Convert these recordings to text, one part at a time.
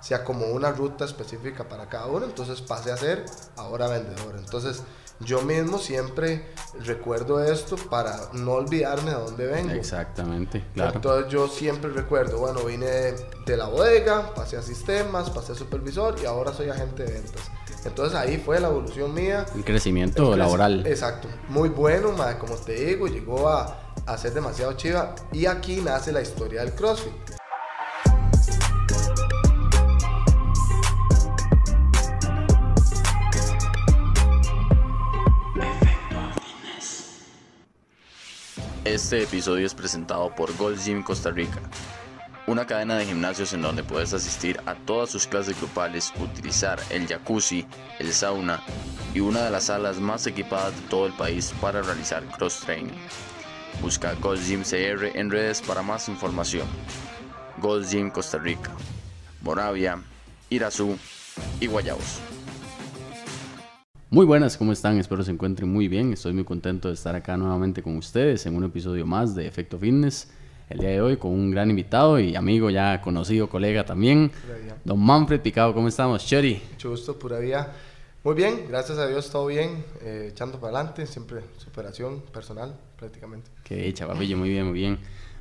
se acomodó una ruta específica para cada uno, entonces pasé a ser ahora vendedor. Entonces yo mismo siempre recuerdo esto para no olvidarme de dónde vengo. Exactamente, claro. Entonces yo siempre recuerdo, bueno, vine de, la bodega, pasé a sistemas, pasé a supervisor y ahora soy agente de ventas. Entonces ahí fue la evolución mía. El crecimiento laboral. Exacto, muy bueno, como te digo, llegó a, a ser demasiado chiva y aquí nace la historia del CrossFit. Este episodio es presentado por Gold Gym Costa Rica, una cadena de gimnasios en donde puedes asistir a todas sus clases grupales, utilizar el jacuzzi, el sauna y una de las salas más equipadas de todo el país para realizar cross training. Busca Gold Gym CR en redes para más información. Gold Gym Costa Rica, Moravia, Irazú y Guayabos. Muy buenas, ¿cómo están? Espero se encuentren muy bien. Estoy muy contento de estar acá nuevamente con ustedes en un episodio más de Efecto Fitness. El día de hoy con un gran invitado y amigo ya conocido, colega también, don Manfred Picado. ¿Cómo estamos, Chori? Mucho gusto, pura vida. Muy bien, gracias a Dios, todo bien, eh, echando para adelante, siempre superación personal prácticamente. Qué dicha, papillo, muy bien, muy bien.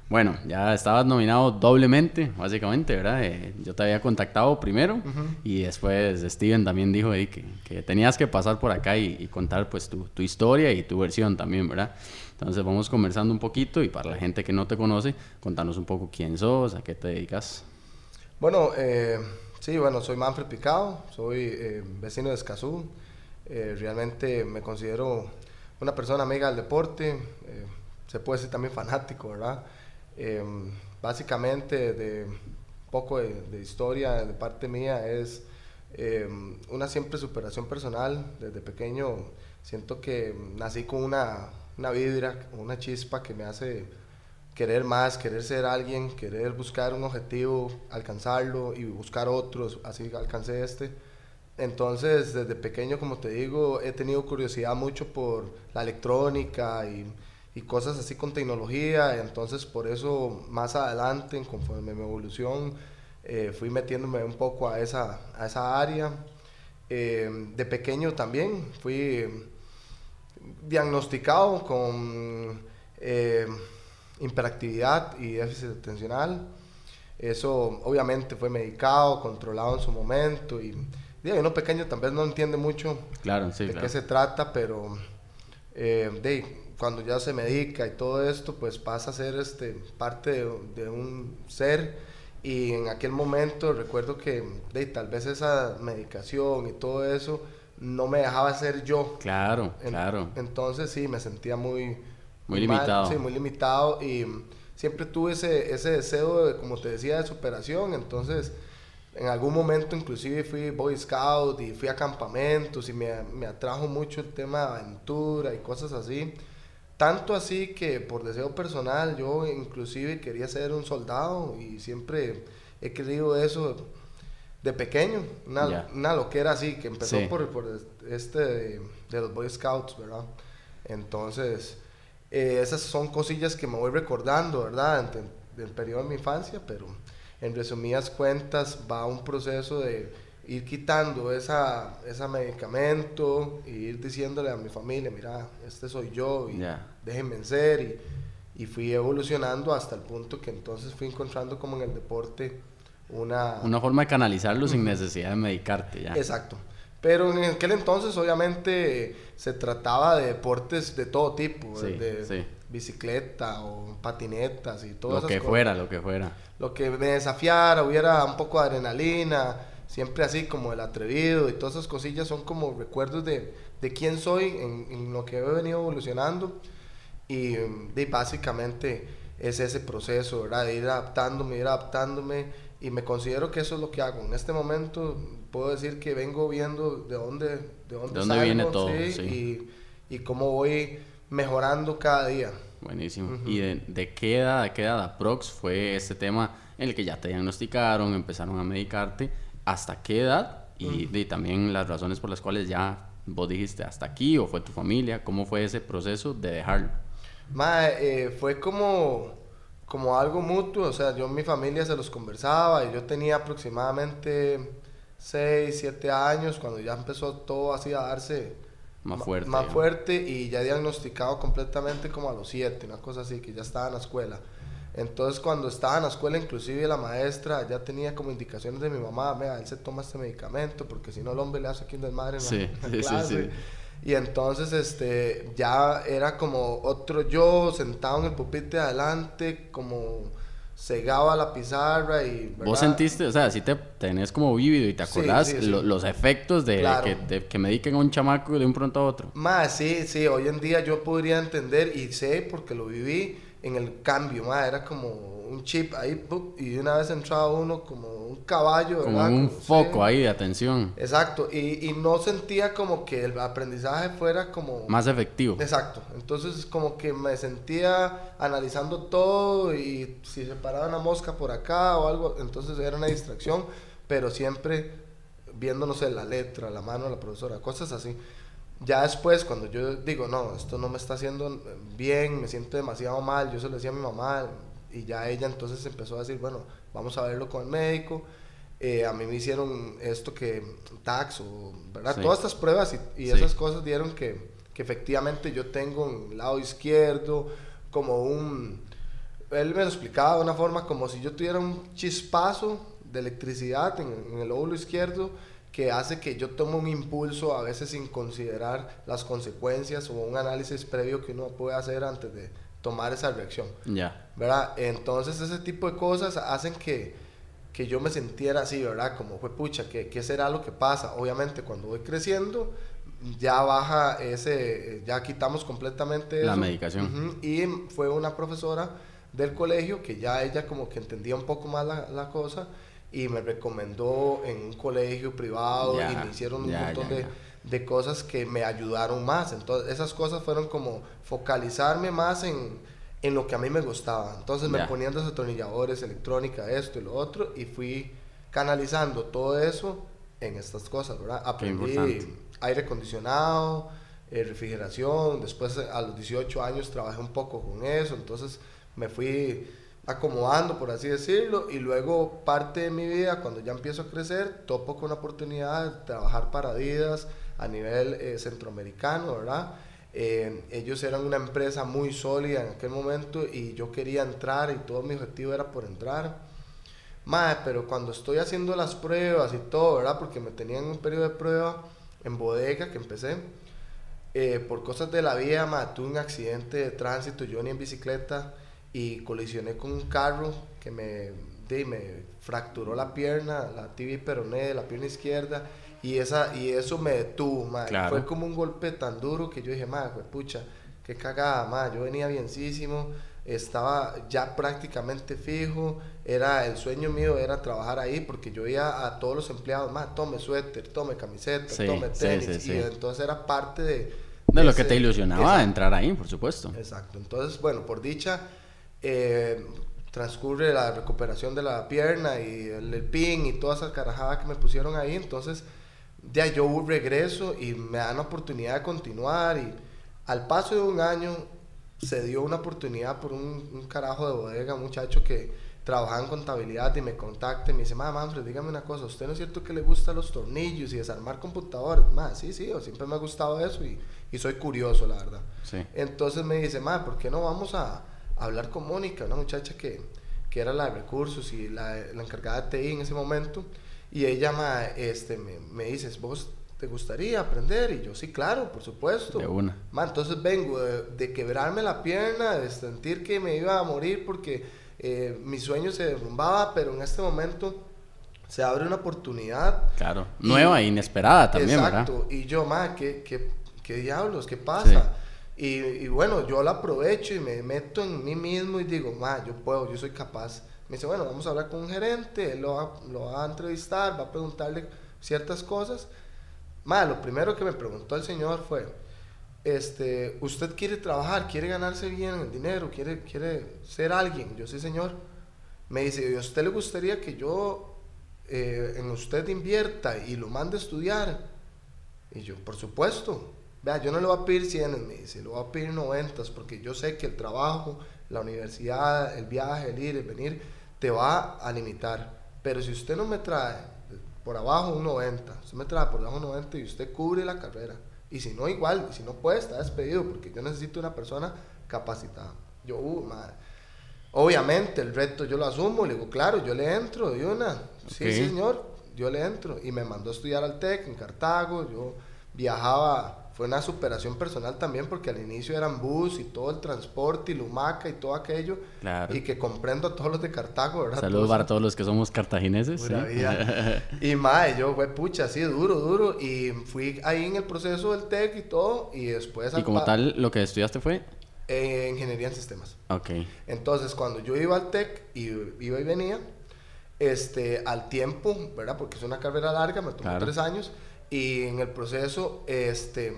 Bueno, ya estabas nominado doblemente, básicamente, ¿verdad? Eh, yo te había contactado primero y después Steven también dijo ahí que, que, tenías que pasar por acá y, contar pues tu, tu, historia y tu versión también, ¿verdad? Entonces vamos conversando un poquito y para la gente que no te conoce, contanos un poco quién sos, a qué te dedicas. Bueno, eh, sí, bueno, soy Manfred Picado, soy eh, vecino de Escazú, realmente me considero una persona amiga del deporte, se puede decir también fanático, ¿verdad? Em, básicamente, de poco de, historia de parte mía, es em, una siempre superación personal. Desde pequeño siento que nací con una, una vibra, una chispa que me hace querer más, querer ser alguien, querer buscar un objetivo, alcanzarlo y buscar otros, así alcancé este. Entonces, desde pequeño, como te digo, he tenido curiosidad mucho por la electrónica y y cosas así con tecnología. Entonces, por eso más adelante, conforme mi evolución, eh, fui metiéndome un poco a esa, a esa área. Eh, de pequeño también fui diagnosticado con eh, hiperactividad y déficit atencional. Eso obviamente fue medicado, controlado en su momento y, y uno pequeño tal vez no entiende mucho claro, sí, de qué se trata, pero de, cuando ya se medica y todo esto, pues pasa a ser este, parte de, un ser. Y en aquel momento recuerdo que de, tal vez esa medicación y todo eso no me dejaba ser yo. Claro, claro. Entonces sí, me sentía muy... Muy, limitado. Sí, muy limitado y siempre tuve ese, ese deseo, de, como te decía, de superación. Entonces, en algún momento inclusive fui Boy Scout y fui a campamentos y me, me atrajo mucho el tema de aventura y cosas así. Tanto así que por deseo personal yo inclusive quería ser un soldado y siempre he querido eso de pequeño, una, una loquera así, que empezó por, por, este de, los Boy Scouts, ¿verdad? Entonces, eh, esas son cosillas que me voy recordando, ¿verdad? Del periodo de mi infancia, pero en resumidas cuentas va un proceso de ir quitando esa, ese medicamento y ir diciéndole a mi familia, mira, este soy yo y déjenme ser. Y, y, fui evolucionando hasta el punto que entonces fui encontrando como en el deporte una... Una forma de canalizarlo sin necesidad de medicarte ya. Exacto. Pero en aquel entonces obviamente se trataba de deportes de todo tipo, de bicicleta o patinetas y todo eso. Lo que fuera, lo que fuera. Lo que me desafiara, hubiera un poco de adrenalina siempre así como el atrevido y todas esas cosillas son como recuerdos de, de quién soy en, lo que he venido evolucionando y, de, básicamente es ese proceso, ¿verdad? De ir adaptándome, ir adaptándome y me considero que eso es lo que hago. En este momento puedo decir que vengo viendo de dónde, de dónde, ¿De viene todo, Y, y, cómo voy mejorando cada día. Buenísimo. ¿Y de, de, qué edad, de qué edad aprox fue este tema en el que ya te diagnosticaron, empezaron a medicarte? Hasta qué edad y, también las razones por las cuales ya vos dijiste hasta aquí o fue tu familia, ¿cómo fue ese proceso de dejarlo? Ma, eh, fue como, como algo mutuo, o sea, yo en mi familia se los conversaba y yo tenía aproximadamente 6, 7 años cuando ya empezó todo así a darse más fuerte. Más fuerte y ya diagnosticado completamente como a los 7, una cosa así, que ya estaba en la escuela. Entonces cuando estaba en la escuela, inclusive la maestra ya tenía como indicaciones de mi mamá, vea, él se toma este medicamento porque si no el hombre le hace aquí un desmadre en sí, la, sí, clase. Sí, sí. Y entonces este, ya era como otro yo sentado en el pupitre adelante, como cegaba la pizarra y... ¿verdad? ¿Vos sentiste, o sea, si te tenés como vívido y te acordás sí, sí. lo- los efectos de, Claro. que, de que mediquen a un chamaco de un pronto a otro? Más, sí, sí, hoy en día yo podría entender y sé porque lo viví en el cambio, ma, era como un chip ahí y de una vez entraba uno como un caballo, Como ¿verdad? un Como- foco sí. ahí de atención. Exacto, y, y no sentía como que el aprendizaje fuera como... Más efectivo. Exacto, entonces como que me sentía analizando todo y si se paraba una mosca por acá o algo, entonces era una distracción, pero siempre viendo, no sé, la letra, la mano de la profesora, cosas así. Ya después, cuando yo digo, no, esto no me está haciendo bien, me siento demasiado mal, yo se lo decía a mi mamá y ya ella entonces empezó a decir, bueno, vamos a verlo con el médico. Eh, a mí me hicieron esto que tax o, ¿verdad? Sí. Todas estas pruebas y, y Sí. esas cosas dieron que, que efectivamente yo tengo en el lado izquierdo como un... Él me lo explicaba de una forma como si yo tuviera un chispazo de electricidad en, en el óvulo izquierdo que hace que yo tome un impulso a veces sin considerar las consecuencias o un análisis previo que uno puede hacer antes de tomar esa reacción. Ya. ¿verdad? Entonces ese tipo de cosas hacen que, que yo me sintiera así, ¿verdad? Como fue pucha, ¿qué, ¿qué será lo que pasa? Obviamente cuando voy creciendo ya baja ese, ya quitamos completamente La eso. medicación. Ujú, Y fue una profesora del colegio que ya ella como que entendía un poco más la, la cosa y me recomendó en un colegio privado y me hicieron un montón de, de cosas que me ayudaron más. Entonces, esas cosas fueron como focalizarme más en, en lo que a mí me gustaba. Entonces, me ponían desatornilladores, electrónica, esto y lo otro, y fui canalizando todo eso en estas cosas, ¿verdad? Aprendí aire acondicionado, eh, refrigeración. Después, a los 18 años, trabajé un poco con eso. Entonces, me fui acomodando, por así decirlo, y luego parte de mi vida, cuando ya empiezo a crecer, topo con la oportunidad de trabajar para Adidas a nivel eh, centroamericano, ¿verdad? Eh, ellos eran una empresa muy sólida en aquel momento y yo quería entrar y todo mi objetivo era por entrar. Mae, pero cuando estoy haciendo las pruebas y todo, ¿verdad? Porque me tenían un periodo de prueba en bodega que empecé. eh, por cosas de la vida, mae, tuve un accidente de tránsito, yo ni en bicicleta y colisioné con un carro que me, de, me fracturó la pierna, la tibia y peroné de la pierna izquierda y, esa, y eso me detuvo, mae. Claro. Fue como un golpe tan duro que yo dije, madre, pucha, qué cagada, madre. Yo venía bienísimo, estaba ya prácticamente fijo, era el sueño mío era trabajar ahí porque yo veía a todos los empleados, madre, tome suéter, tome camiseta, Sí, tome tenis, sí, sí. y entonces era parte de... De lo que ese- te ilusionaba Exacto. entrar ahí, por supuesto. Exacto. Entonces, bueno, por dicha, eh, transcurre la recuperación de la pierna y el, el pin y toda esa carajada que me pusieron ahí. Entonces, ya yo regreso y me dan la oportunidad de continuar. Y al paso de un año se dio una oportunidad por un, un carajo de bodega, un muchacho que trabajaba en contabilidad y me contacta y me dice, mamá, Manfred, dígame una cosa, ¿usted no es cierto que le gustan los tornillos y desarmar computadores? Más, sí, sí, yo siempre me ha gustado eso y, y soy curioso, la verdad. Sí. Entonces me dice, ma, ¿por qué no vamos a, hablar con Mónica, una muchacha que, que era la de recursos y la, la encargada de TI en ese momento? Y ella ma, este, me, me dice, ¿vos te gustaría aprender? Y yo, sí, claro, por supuesto. De una. Ma, entonces vengo de, de quebrarme la pierna, de sentir que me iba a morir porque eh, mi sueño se derrumbaba, pero en este momento se abre una oportunidad Claro. Y- Nueva e inesperada también, Exacto. ¿verdad? Y yo, ma, ¿qué, qué, qué diablos? ¿Qué pasa? Y, y bueno, yo la aprovecho y me meto en mí mismo y digo, ma, yo puedo, yo soy capaz. Me dice, bueno, vamos a hablar con un gerente, él lo va, lo va a entrevistar, va a preguntarle ciertas cosas. Ma, lo primero que me preguntó el señor fue, este, ¿usted quiere trabajar? ¿Quiere ganarse bien el dinero? ¿Quiere, quiere ser alguien? Yo sí, señor. Me dice, ¿y a usted le gustaría que yo eh, en usted invierta y lo mande a estudiar? Y yo, por supuesto. Vea, yo no le voy a pedir 100, me dice, le voy a pedir 90, porque yo sé que el trabajo, la universidad, el viaje, el ir, el venir, te va a limitar. Pero si usted no me trae por abajo un 90, usted me trae por abajo un 90 y usted cubre la carrera. Y si no, igual, y si no puede, está despedido, porque yo necesito una persona capacitada. Yo, uh, madre. Obviamente, el reto yo lo asumo, le digo, claro, yo le entro de una. Sí, señor, yo le entro. Y me mandó a estudiar al TEC en Cartago, yo viajaba fue una superación personal también porque al inicio eran bus y todo el transporte y Lumaca y todo aquello. Y que comprendo a todos los de Cartago, ¿verdad? Saludos para todos los que somos cartagineses. y mae, yo fue pucha, así duro, duro. Y fui ahí en el proceso del TEC y todo. Y después. ¿Y como tal, lo que estudiaste fue? Eh, ingeniería en sistemas. Ok. Entonces, cuando yo iba al TEC y iba y venía, este, al tiempo, ¿verdad? Porque es una carrera larga, me tomó tres años y en el proceso, este,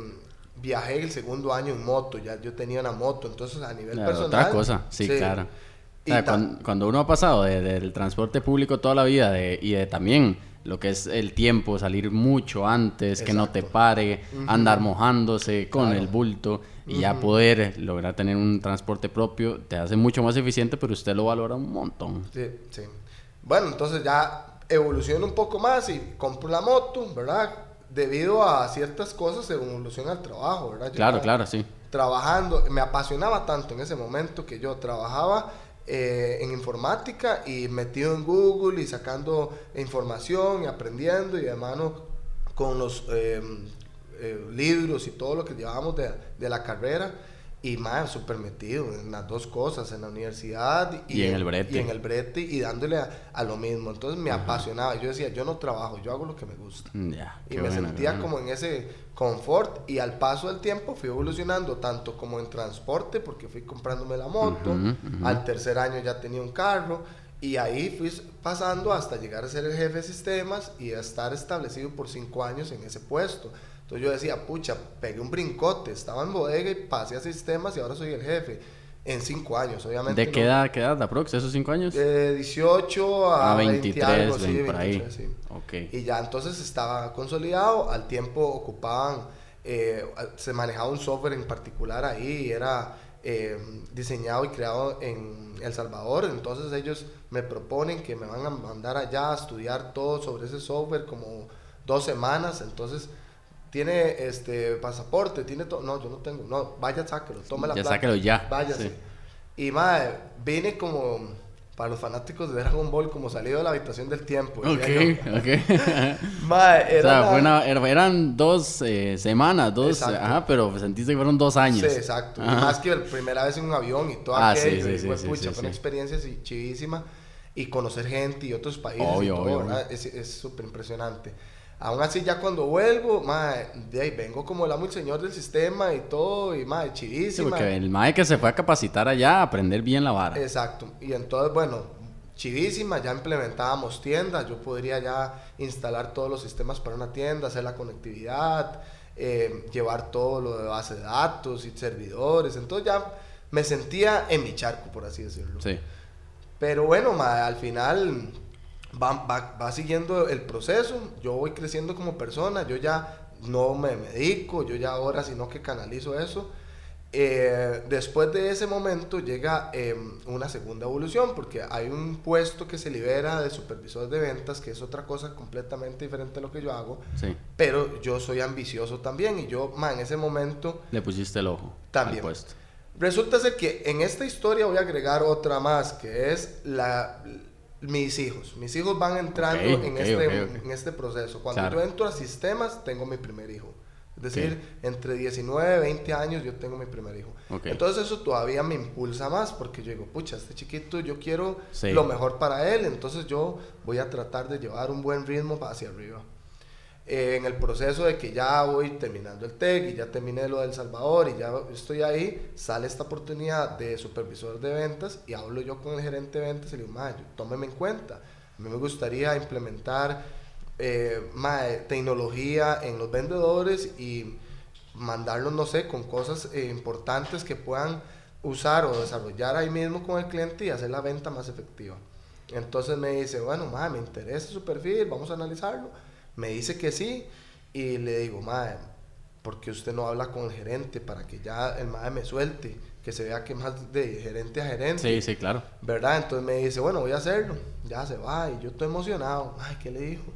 viajé el segundo año en moto, ya yo tenía una moto, entonces a nivel personal... Otra cosa, sí, claro. cuando, uno ha pasado del transporte público toda la vida y de también lo que es el tiempo, salir mucho antes, que no te pare, andar mojándose con el bulto y ya poder lograr tener un transporte propio, te hace mucho más eficiente, pero usted lo valora un montón. Sí, sí. Bueno, entonces ya evoluciono un poco más y compro la moto, ¿verdad? Debido a ciertas cosas se evoluciona el trabajo, ¿verdad? claro, claro, sí. Trabajando, me apasionaba tanto en ese momento que yo trabajaba eh, en informática y metido en Google y sacando información y aprendiendo y de mano con los eh, eh, libros y todo lo que llevábamos de, de la carrera y más, súper metido en las dos cosas, en la universidad y, en, el brete. Y en el brete y dándole a, lo mismo. Entonces me apasionaba. Yo decía, yo no trabajo, yo hago lo que me gusta. Mm, y me sentía como en ese confort. Y al paso del tiempo fui evolucionando tanto como en transporte, porque fui comprándome la moto. Al tercer año ya tenía un carro. Y ahí fui pasando hasta llegar a ser el jefe de sistemas y a estar establecido por cinco años en ese puesto. Entonces yo decía, pucha, pegué un brincote, estaba en bodega y pasé a sistemas y ahora soy el jefe. En cinco años, obviamente. ¿De qué edad, qué edad, aprox, esos cinco años? De 18 a, 23, sí, por ahí. Okay. Y ya entonces estaba consolidado, al tiempo ocupaban, eh, se manejaba un software en particular ahí, era eh, diseñado y creado en El Salvador, entonces ellos me proponen que me van a mandar allá a estudiar todo sobre ese software como dos semanas, entonces tiene este pasaporte, tiene todo. No, yo no tengo. No, vaya, sáquelo, tome la Ya sáquelo ya. Váyase. Y madre, vine como para los fanáticos de Dragon Ball, como salido de la habitación del tiempo. Ok, ok. madre, era o sea, eran dos eh, semanas, dos, ajá, pero sentiste que fueron dos años. Sí, exacto. más que la primera vez en un avión y todo ah, aquello. Sí, sí, fue, pucha, fue una experiencia chivísima. Y conocer gente y otros países y todo, ¿verdad? Es súper impresionante. Aún así, ya cuando vuelvo, de ahí vengo como el amo y señor del sistema y todo, y mae, chidísima. porque el mae que se fue a capacitar allá, a aprender bien la vara. Exacto. Y entonces, bueno, chidísima, ya implementábamos tiendas, yo podría ya instalar todos los sistemas para una tienda, hacer la conectividad, eh, llevar todo lo de base de datos y servidores. Entonces ya me sentía en mi charco, por así decirlo. Sí. Pero bueno, mae, al final va, va, va, siguiendo el proceso, yo voy creciendo como persona, yo ya no me medico, yo ya ahora sino que canalizo eso. Eh, después de ese momento llega em, una segunda evolución porque hay un puesto que se libera de supervisor de ventas que es otra cosa completamente diferente a lo que yo hago sí. pero yo soy ambicioso también y yo en ese momento le pusiste el ojo también puesto. resulta ser que en esta historia voy a agregar otra más que es la mis hijos. Mis hijos van entrando en, este, en este proceso. Cuando yo entro a sistemas, tengo mi primer hijo. Es decir, entre 19 y 20 años yo tengo mi primer hijo. Entonces eso todavía me impulsa más porque yo digo, pucha, este chiquito yo quiero lo mejor para él, entonces yo voy a tratar de llevar un buen ritmo hacia arriba. Eh, en el proceso de que ya voy terminando el TEC y ya terminé lo del Salvador y ya estoy ahí, sale esta oportunidad de supervisor de ventas y hablo yo con el gerente de ventas y le digo, tómeme en cuenta. A mí me gustaría implementar eh, tecnología en los vendedores y mandarlos, no sé, con cosas eh, importantes que puedan usar o desarrollar ahí mismo con el cliente y hacer la venta más efectiva. Entonces me dice, bueno, ma, me interesa su perfil, vamos a analizarlo me dice que sí y le digo, madre, porque usted no habla con el gerente para que ya el mae me suelte? Que se vea que más de gerente a gerente. Sí, sí, claro. ¿Verdad? Entonces me dice, bueno, voy a hacerlo. Ya se va y yo estoy emocionado. Ay, ¿qué le dijo?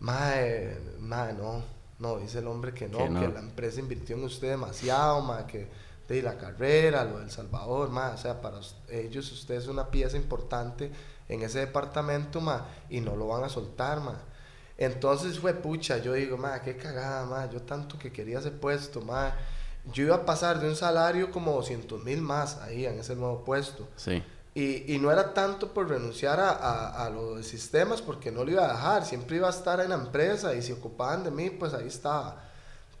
Mae, mae, no. No, dice el hombre que no, que, la empresa invirtió en usted demasiado, mae, que de la carrera, lo del Salvador, mae. O sea, para ellos usted es una pieza importante en ese departamento, mae, y no lo van a soltar, mae. Entonces fue pucha, yo digo, mae, qué cagada, mae. Yo tanto que quería ese puesto, mae. Yo iba a pasar de un salario como 200 mil más ahí en ese nuevo puesto. Sí. Y, y, no era tanto por renunciar a, a, a, los sistemas, porque no lo iba a dejar, siempre iba a estar en la empresa y si ocupaban de mí, pues ahí estaba.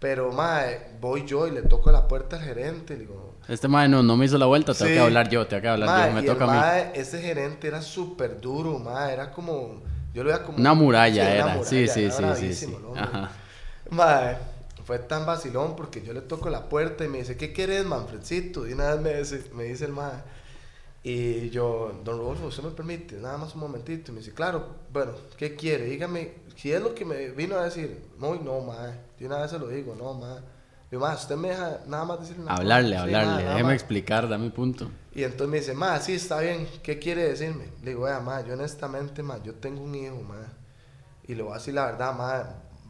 Pero, mae, voy yo y le toco la puerta al gerente, digo... Este mae no, no me hizo la vuelta, tengo que hablar yo, tengo que hablar yo, me toca a mí. ese gerente era súper duro, mae, era como... Yo lo veía como... Una muralla era, sí, sí, sí, sí, sí. Ajá. Mae, fue tan vacilón porque yo le toco la puerta y me dice, ¿qué quieres, Manfredcito? Y una vez me dice, me dice el mae y yo, don Rodolfo, ¿usted me permite? Nada más un momentito. Y me dice, claro, bueno, ¿qué quiere? Dígame, si es lo que me vino a decir. No, no, ma. Yo una vez se lo digo, no, ma. Y ma, usted me deja nada más decirle nada. Hablarle, hablarle, déjeme explicar, dame mi punto. Y entonces me dice, ma, sí, está bien, ¿qué quiere decirme? Le digo, vea, ma, yo honestamente, ma, yo tengo un hijo, ma. Y le voy a decir la verdad, ma,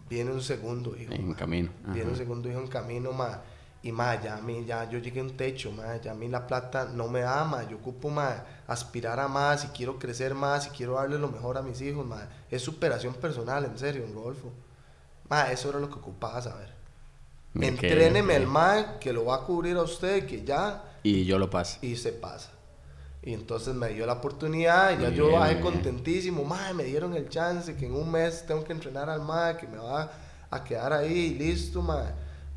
viene un segundo hijo. En camino. Viene un segundo hijo en camino, ma y más, ya a mí, ya yo llegué a un techo, más, ya a mí la plata no me da, más, yo ocupo más, aspirar a más, y quiero crecer más, y quiero darle lo mejor a mis hijos, más. Es superación personal, en serio, Rodolfo. Más, eso era lo que ocupaba saber. Entréneme el más, que lo va a cubrir a usted, que ya. Y yo lo paso. Y se pasa. Y entonces me dio la oportunidad, y ya yo bajé contentísimo, más, me dieron el chance, que en un mes tengo que entrenar al más, que me va a quedar ahí, listo, más.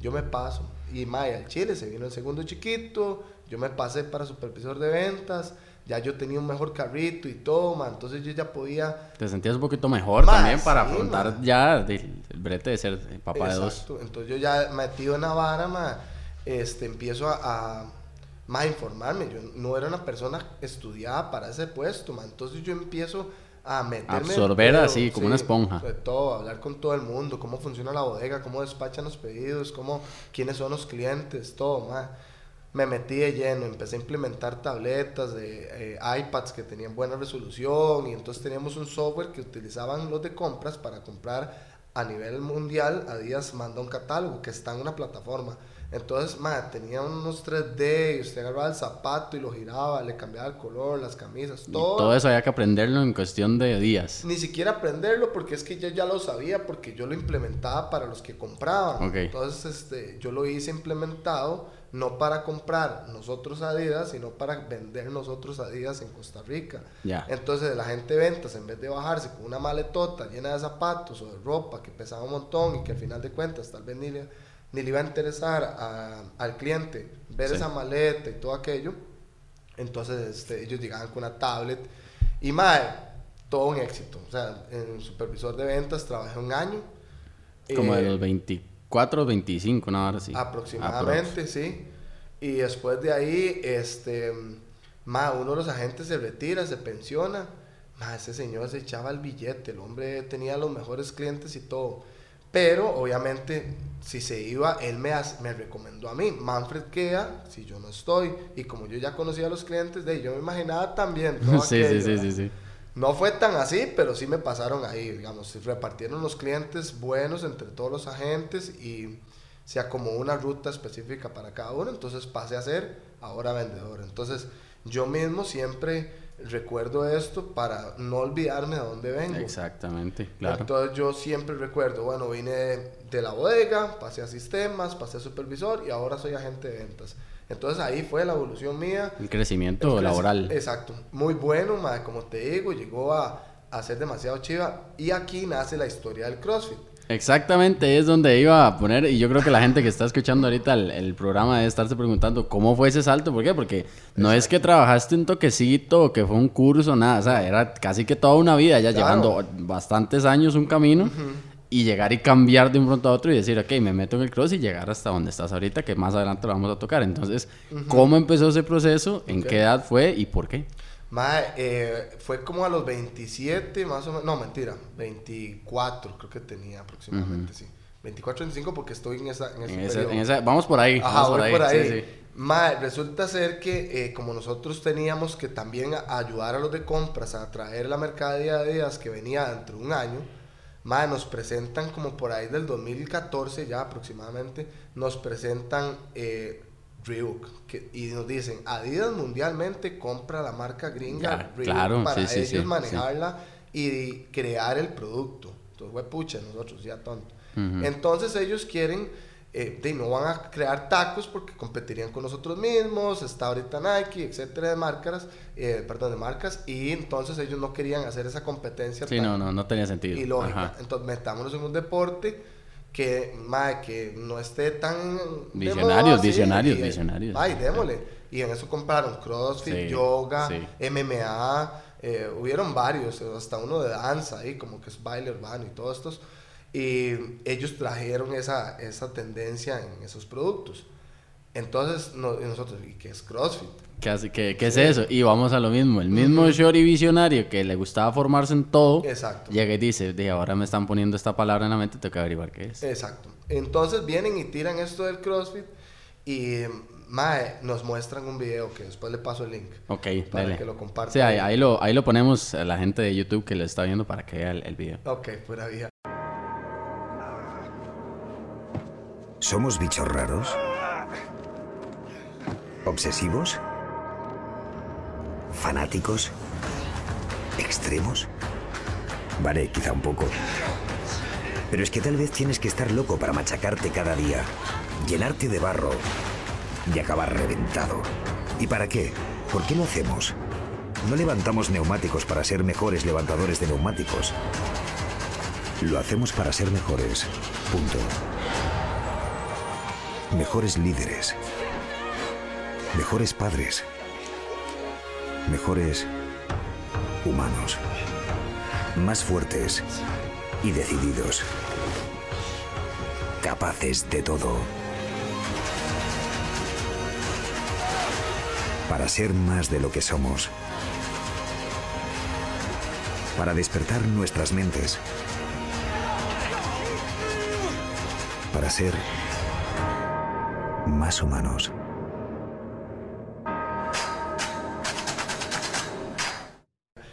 Yo me paso y Maya al Chile, se vino el segundo chiquito, yo me pasé para supervisor de ventas, ya yo tenía un mejor carrito y todo, entonces yo ya podía... Te sentías un poquito mejor también para afrontar ya el, brete de ser papá de dos. entonces yo ya metido en Navarra, este, empiezo a, a informarme, yo no era una persona estudiada para ese puesto, entonces yo empiezo a meterme. Absorber así, como una esponja. De todo, hablar con todo el mundo, cómo funciona la bodega, cómo despachan los pedidos, cómo, quiénes son los clientes, todo, más. Me metí de lleno, empecé a implementar tabletas de eh, iPads que tenían buena resolución y entonces teníamos un software que utilizaban los de compras para comprar a nivel mundial. A días manda un catálogo que está en una plataforma entonces, ma, tenía unos 3D y usted agarraba el zapato y lo giraba, le cambiaba el color, las camisas, todo. todo eso había que aprenderlo en cuestión de días. Ni siquiera aprenderlo porque es que yo ya lo sabía porque yo lo implementaba para los que compraban. Entonces, este, yo lo hice implementado no para comprar nosotros Adidas, sino para vender nosotros Adidas en Costa Rica. Ya. Entonces, la gente de ventas, en vez de bajarse con una maletota llena de zapatos o de ropa que pesaba un montón y que al final de cuentas tal vez ni le ni le iba a interesar al cliente ver esa maleta y todo aquello. Entonces este, ellos llegaban con una tablet y más, todo un éxito. O sea, en supervisor de ventas trabajé un año. Como de los 24, 25, nada así. Aproximadamente, sí. Y después de ahí, este, más uno de los agentes se retira, se pensiona. Más ese señor se echaba el billete, el hombre tenía los mejores clientes y todo. Pero obviamente si se iba, él me, me recomendó a mí, Manfred queda, si yo no estoy, y como yo ya conocía a los clientes, de yo me imaginaba también. sí, sí, sí, sí, sí. No fue tan así, pero sí me pasaron ahí, digamos, se repartieron los clientes buenos entre todos los agentes y se acomodó una ruta específica para cada uno, entonces pasé a ser ahora vendedor. Entonces yo mismo siempre recuerdo esto para no olvidarme de dónde vengo. Exactamente, claro. Entonces yo siempre recuerdo, bueno, vine de, la bodega, pasé a sistemas, pasé a supervisor y ahora soy agente de ventas. Entonces ahí fue la evolución mía. El crecimiento laboral. Exacto, muy bueno, como te digo, llegó a, a ser demasiado chiva y aquí nace la historia del CrossFit. Exactamente, es donde iba a poner, y yo creo que la gente que está escuchando ahorita el, programa debe estarse preguntando cómo fue ese salto, ¿por qué? Porque no es que trabajaste un toquecito, que fue un curso, nada, o sea, era casi que toda una vida, ya llevando bastantes años un camino, y llegar y cambiar de un pronto a otro y decir, ok, me meto en el cross y llegar hasta donde estás ahorita, que más adelante lo vamos a tocar. Entonces, ¿cómo empezó ese proceso? ¿En qué edad fue y por qué? Mae, eh, fue como a los 27, más o menos. No, mentira, 24 creo que tenía aproximadamente, sí. 24, 25 porque estoy en esa... En ese vamos por ahí. Ajá, vamos por ahí. resulta ser que eh, como nosotros teníamos que también ayudar a los de compras a traer la mercadería de días que venía dentro de un año, ma, nos presentan como por ahí del 2014 ya aproximadamente, nos presentan eh, Reebok y nos dicen Adidas mundialmente compra la marca gringa Reebok para ellos manejarla y crear el producto. Entonces, fue pucha, nosotros ya tonto. Entonces ellos quieren, eh, de, no van a crear tacos porque competirían con nosotros mismos, está ahorita Nike, etcétera, de marcas, eh, perdón, de marcas, y entonces ellos no querían hacer esa competencia. Sí, no, no, no tenía sentido. Y lógica. Entonces metámonos en un deporte que, madre, que no esté tan... Visionarios, visionarios, visionarios. Ay, démosle. Y en eso compraron CrossFit, yoga, MMA, eh, hubieron varios, hasta uno de danza ahí, como que es baile urbano y todos estos. Y ellos trajeron esa, esa tendencia en esos productos. Entonces, nosotros, ¿y qué es CrossFit? ¿Qué, qué, qué es eso? Y vamos a lo mismo. El mismo Shori visionario que le gustaba formarse en todo, Exacto. llega y dice, de ahora me están poniendo esta palabra en la mente, tengo que averiguar qué es. Exacto. Entonces vienen y tiran esto del CrossFit y mae, nos muestran un video que después le paso el link. Ok, para que lo compartan. Sí, ahí, lo, ahí lo ponemos a la gente de YouTube que lo está viendo para que vea el, el video. Ok, pura vida. ¿Somos bichos raros? ¿Obsesivos? ¿Fanáticos? ¿Extremos? Vale, quizá un poco. Pero es que tal vez tienes que estar loco para machacarte cada día, llenarte de barro y acabar reventado. ¿Y para qué? ¿Por qué lo hacemos? No levantamos neumáticos para ser mejores levantadores de neumáticos. Lo hacemos para ser mejores. Punto mejores líderes, mejores padres, mejores humanos, más fuertes y decididos, capaces de todo. Para ser más de lo que somos. Para despertar nuestras mentes. Para ser más humanos.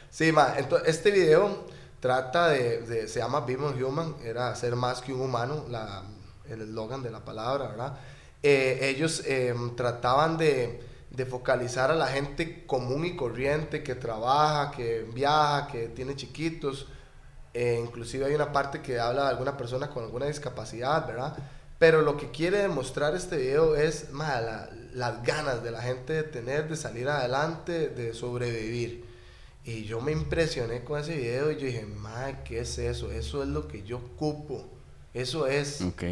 Sí, ma, entonces este video trata de, se llama Be Human, era ser más que un humano, la, el eslogan de la palabra, ¿verdad? Eh, ellos em, trataban de, de, focalizar a la gente común y corriente que trabaja, que viaja, que tiene chiquitos. Eh, inclusive hay una parte que habla de alguna persona con alguna discapacidad, ¿verdad? Pero lo que quiere demostrar este video es las ganas de la gente de tener, de salir adelante, de sobrevivir. Y yo me impresioné con ese video y yo dije, madre, ¿qué es eso? Eso es lo que yo ocupo. Eso es. Ok.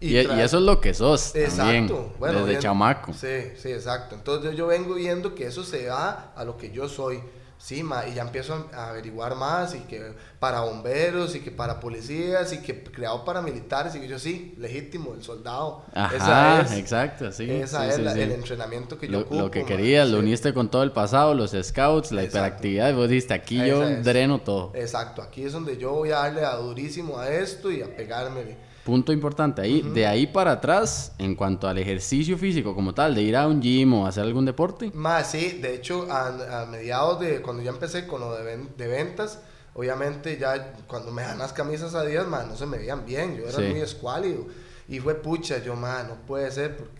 Y, eso es lo que sos. Exacto. bueno, desde chamaco. Sí, sí, exacto. Entonces yo vengo viendo que eso se va a lo que yo soy. Sí, y ya empiezo a averiguar más y que para bomberos y que para policías y que creado para militares y que yo sí, legítimo, el soldado. Ajá, exacto, sí. Esa es el entrenamiento que yo Lo que querías, lo uniste con todo el pasado, los scouts, la hiperactividad, y vos dijiste, aquí yo dreno todo. Exacto, aquí es donde yo voy a darle a durísimo a esto y a pegarme punto importante ahí, de ahí para atrás, en cuanto al ejercicio físico como tal, de ir a un gym o hacer algún deporte. Más, sí, de hecho, a, mediados de cuando ya empecé con lo de, de, ventas, obviamente ya cuando me dan las camisas a días, no se me veían bien, yo era muy escuálido. Y fue pucha, yo, man, no puede ser, porque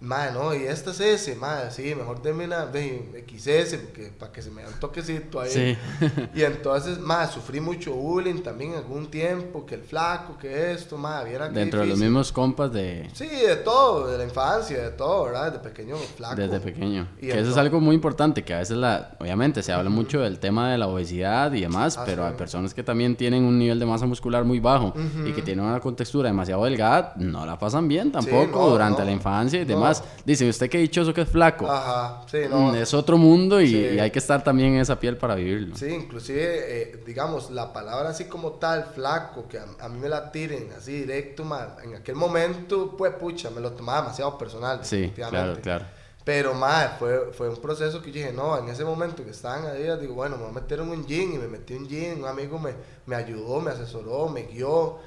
Madre, no, y esta es ese, madre, sí, mejor denme una de XS porque, para que se me dé un toquecito ahí. Sí. y entonces, madre, sufrí mucho bullying también algún tiempo, que el flaco, que esto, madre, viera que Dentro de los mismos compas de... Sí, de todo, de la infancia, de todo, ¿verdad? Desde pequeño, flaco. Desde pequeño. Y que eso es algo muy importante, que a veces, la, obviamente, se habla mucho del tema de la obesidad y demás, ah, pero hay personas que también tienen un nivel de masa muscular muy bajo y que tienen una contextura demasiado delgada, no la pasan bien tampoco durante la infancia y demás dice, usted qué dichoso que es flaco. Ajá, sí, no. Mm, es otro mundo y, hay que estar también en esa piel para vivirlo. Sí, inclusive, eh, digamos, la palabra así como tal, flaco, que a, mí me la tiren así directo, en aquel momento, pues, pucha, me lo tomaba demasiado personal. Sí, claro, claro. Pero, madre, fue, fue un proceso que yo dije, no, en ese momento que estaban ahí, digo, bueno, me voy a meter en un gym y me metí un gym, un amigo me, me ayudó, me asesoró, me guió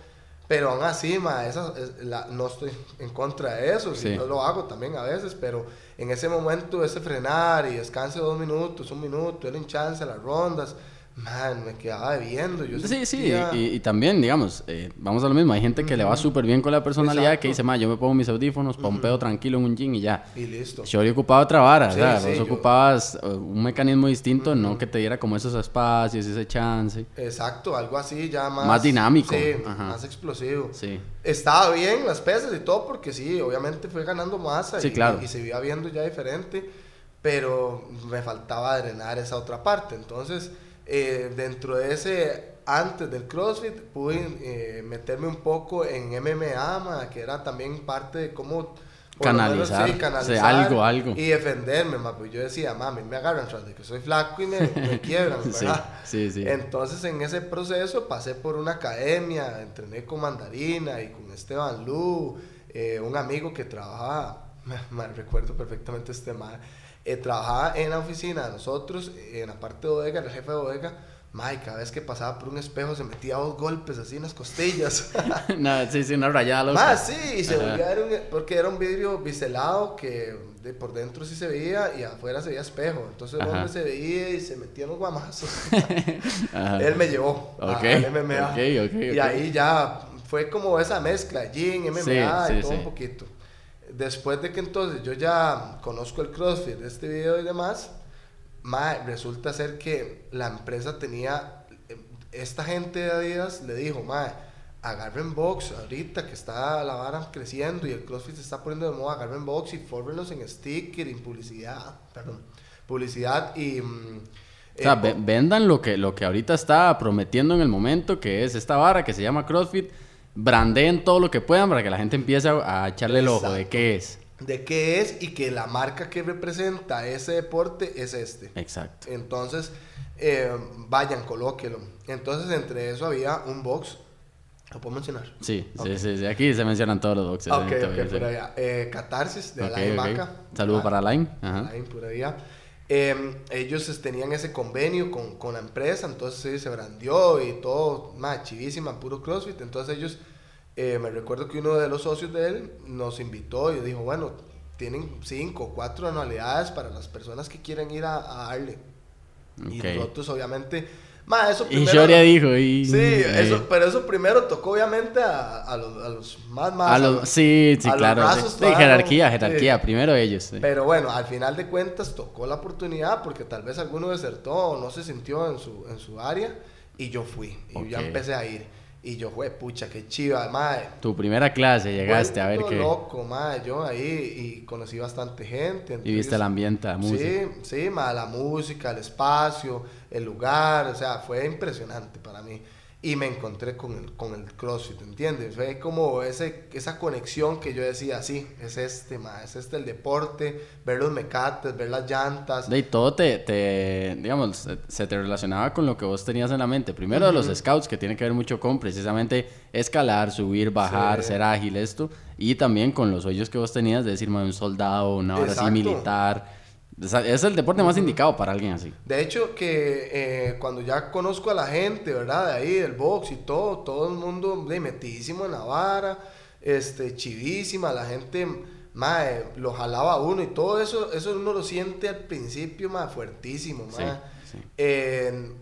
Pero aún así, ma, esa, la, no estoy en contra de eso, si yo lo hago también a veces, pero en ese momento ese frenar y descanse dos minutos, un minuto, el chance, las rondas, man, me quedaba viendo. Yo sí, sí, y, también, digamos, eh, vamos a lo mismo, hay gente que le va súper bien con la personalidad que dice, man, yo me pongo mis audífonos, pompeo tranquilo en un gym y ya. Y listo. Yo ocupaba otra vara, o sea, vos ocupabas uh, un mecanismo distinto, no que te diera como esos espacios, ese chance. Exacto, algo así ya más... Más dinámico. Sí, más explosivo. Sí. Estaba bien las pesas y todo, porque sí, obviamente fue ganando masa y, y se iba viendo ya diferente, pero me faltaba drenar esa otra parte, entonces eh, dentro de ese, antes del CrossFit, pude eh, meterme un poco en MMA, que era también parte de cómo... Canalizar, algo, algo. Y defenderme, pues yo decía, mami, me agarran tras de que soy flaco y me, me quiebran, ¿verdad? Sí, sí, Entonces, en ese proceso pasé por una academia, entrené con Mandarina y con Esteban Lu, eh, un amigo que trabajaba, me, recuerdo perfectamente este mal eh, trabajaba en la oficina de nosotros, en la parte de bodega, el jefe de bodega. Mike, cada vez que pasaba por un espejo se metía dos golpes así en las costillas. no, sí, sí, una rayada. Más, sí, y se porque era un vidrio biselado que de por dentro sí se veía y afuera se veía espejo. Entonces el hombre se veía y se metía en los guamazos. Él me llevó okay. al MMA. y ahí ya fue como esa mezcla, gym, MMA y todo un poquito después de que entonces yo ya conozco el CrossFit, este video y demás, resulta ser que la empresa tenía, esta gente de Adidas le dijo, mae, agarren box ahorita que está la vara creciendo y el CrossFit se está poniendo de moda, agarren box y fórmenlos en sticker, en publicidad, perdón, publicidad y... Mm, o sea, eh, vendan lo que, lo que ahorita está prometiendo en el momento, que es esta vara que se llama CrossFit, brandeen todo lo que puedan para que la gente empiece a, echarle el ojo de qué es. De qué es y que la marca que representa ese deporte es este. Exacto. Entonces, eh, vayan, colóquelo. Entonces, entre eso había un box. ¿Lo puedo mencionar? Sí, sí, sí, Aquí se mencionan todos los boxes. Ok, ok, por allá. Eh, Catarsis de okay, Vaca. Saludo ah, para Line. Ajá. Line, por allá. Em, ellos tenían ese convenio con, con, la empresa, entonces se brandió y todo, más chivísima, puro CrossFit. Entonces ellos, eh, me recuerdo que uno de los socios de él nos invitó y dijo, bueno, tienen cinco o cuatro anualidades para las personas que quieren ir a, a Arle. Y nosotros obviamente eso y Shoria dijo y... Sí, eso, pero eso primero tocó obviamente a, a, los, a los, más más. sí, sí, claro. jerarquía, jerarquía, primero ellos. Pero bueno, al final de cuentas tocó la oportunidad porque tal vez alguno desertó o no se sintió en su, en su área y yo fui y ya empecé a ir. Y yo, fue, pucha, qué chiva, madre. Tu primera clase llegaste a ver qué. loco, madre. Yo ahí y conocí bastante gente. y viste el ambiente, la música. Sí, sí, madre, la música, el espacio, el lugar. O sea, fue impresionante para mí y me encontré con el, con el CrossFit, ¿entiendes? Fue como ese, esa conexión que yo decía, sí, es este, ma, es este el deporte, ver los mecates, ver las llantas. De todo te, te, digamos, se te relacionaba con lo que vos tenías en la mente. Primero de los scouts, que tiene que ver mucho con precisamente escalar, subir, bajar, ser ágil, esto. Y también con los sueños que vos tenías de decir, un soldado, una hora así militar es el deporte más indicado para alguien así. De hecho, que eh, cuando ya conozco a la gente, ¿verdad? De ahí, del box y todo, todo el mundo de metidísimo en la vara, este, chivísima, la gente, mae, lo jalaba uno y todo eso, eso uno lo siente al principio, más fuertísimo,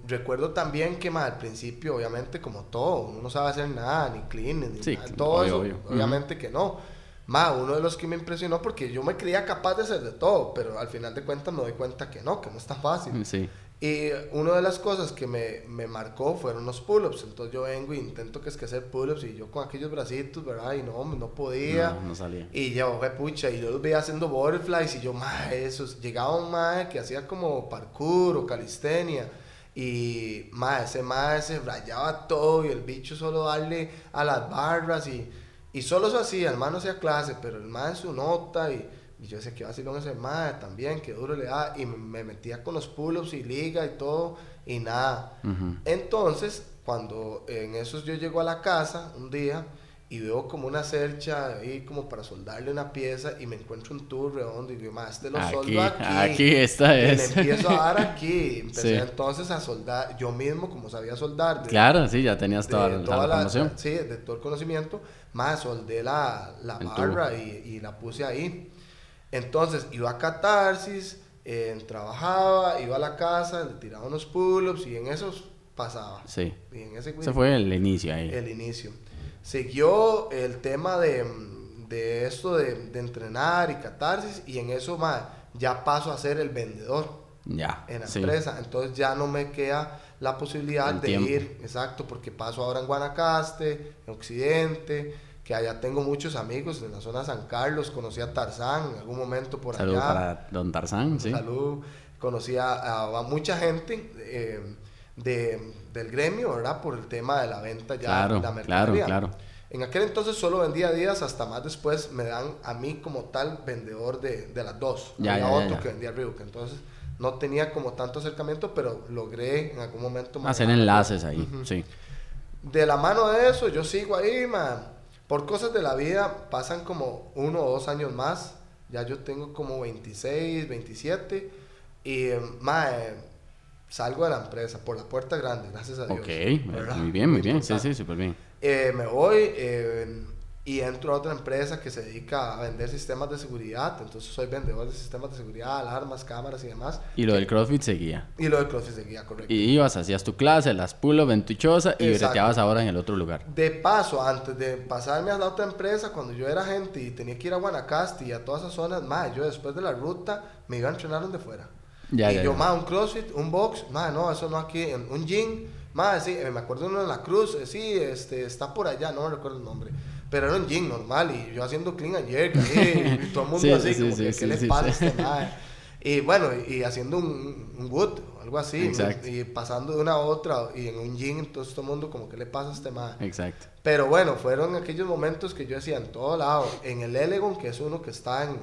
recuerdo también que más al principio, obviamente, como todo, uno no sabe hacer nada, ni clean, ni nada, todo eso, obviamente que no Ma, uno de los que me impresionó porque yo me creía capaz de hacer de todo, pero al final de cuentas me doy cuenta que no, que no es tan fácil. Sí. Y una de las cosas que me, me marcó fueron los pull-ups. Entonces yo vengo e intento que es que hacer pull-ups y yo con aquellos bracitos, ¿verdad? Y no, no podía. No, no salía. Y yo, pucha, y yo los veía haciendo butterflies y yo, ma, eso. Llegaba un ma que hacía como parkour o calistenia. Y ma, ese ma se rayaba todo y el bicho solo darle a las barras y y solo eso así, el man no hacía clase, pero el man su nota y, y yo sé que va con ese man también, que duro le da, y me metía con los pull-ups y liga y todo, y nada. Entonces, cuando en esos yo llego a la casa un día, y veo como una cercha ahí como para soldarle una pieza y me encuentro un tubo redondo y digo, más este lo soldo aquí. aquí, esta Y le es. empiezo a dar aquí. Empecé Sí. entonces a soldar, yo mismo como sabía soldar. de- Claro, sí, ya tenías de toda, la- toda la sí, de todo el conocimiento, más soldé la, la barra y, y la puse ahí. Entonces iba a catarsis, eh, trabajaba, iba a la casa, le tiraba unos pull-ups y en esos pasaba. Sí. Y en ese, Ese fue el inicio ahí. el inicio. Siguió el tema de, de esto de, de entrenar y catarsis y en eso ma, ya paso a ser el vendedor Ya. en la sí. empresa. Entonces ya no me queda la posibilidad El de tiempo. ir, exacto, porque paso ahora en Guanacaste, en Occidente, que allá tengo muchos amigos en la zona de San Carlos, conocí a Tarzán en algún momento por Saludos allá. para Don Tarzán, sí. Salud. Conocí a, a- a mucha gente eh, de, del gremio, ¿verdad? Por el tema de la venta ya Claro, de la claro, mercadería. claro. En aquel entonces solo vendía días, hasta más después me dan a mí como tal vendedor de, de las dos. Ya, Había ya, otro ya. que vendía Reebok, entonces no tenía como tanto acercamiento, pero logré en algún momento... Hacer enlaces ahí, sí. De la mano de eso, yo sigo ahí, man. Por cosas de la vida, pasan como uno o dos años más. Ya yo tengo como 26, 27. Y, eh, ma, eh, salgo de la empresa por la puerta grande, gracias a Dios. Ok, ¿verdad? muy bien, muy bien. Sí, sí, súper bien. Eh, me voy eh, y entro a otra empresa que se dedica a vender sistemas de seguridad. Entonces soy vendedor de sistemas de seguridad, alarmas, cámaras y demás. Y lo del CrossFit seguía. Y lo de CrossFit seguía, correcto. Y ibas, hacías tu clase, las pull en tu choza y breteabas ahora en el otro lugar. De paso, antes de pasarme a la otra empresa, cuando yo era gente y tenía que ir a Guanacaste y a todas esas zonas, más yo después de la ruta me iba a entrenar donde fuera. Ya, y ya, yo, más un CrossFit, un box, más no, eso no aquí, un gym, más sí, eh, me acuerdo uno en la cruz, eh, sí, este, está por allá, no me recuerdo el nombre. Pero era un gym normal y yo haciendo clean and jerk ahí, y todo el mundo Sí, así, sí, como sí, que, ¿qué le pasa a este? Y bueno, y haciendo un, un wood, algo así, Exacto. y pasando de una a otra, y en un gym, entonces todo el mundo como, ¿qué le pasa a este mae? Exacto. Pero bueno, fueron aquellos momentos que yo decía en todo lado. En el Elegon, que es uno que está en,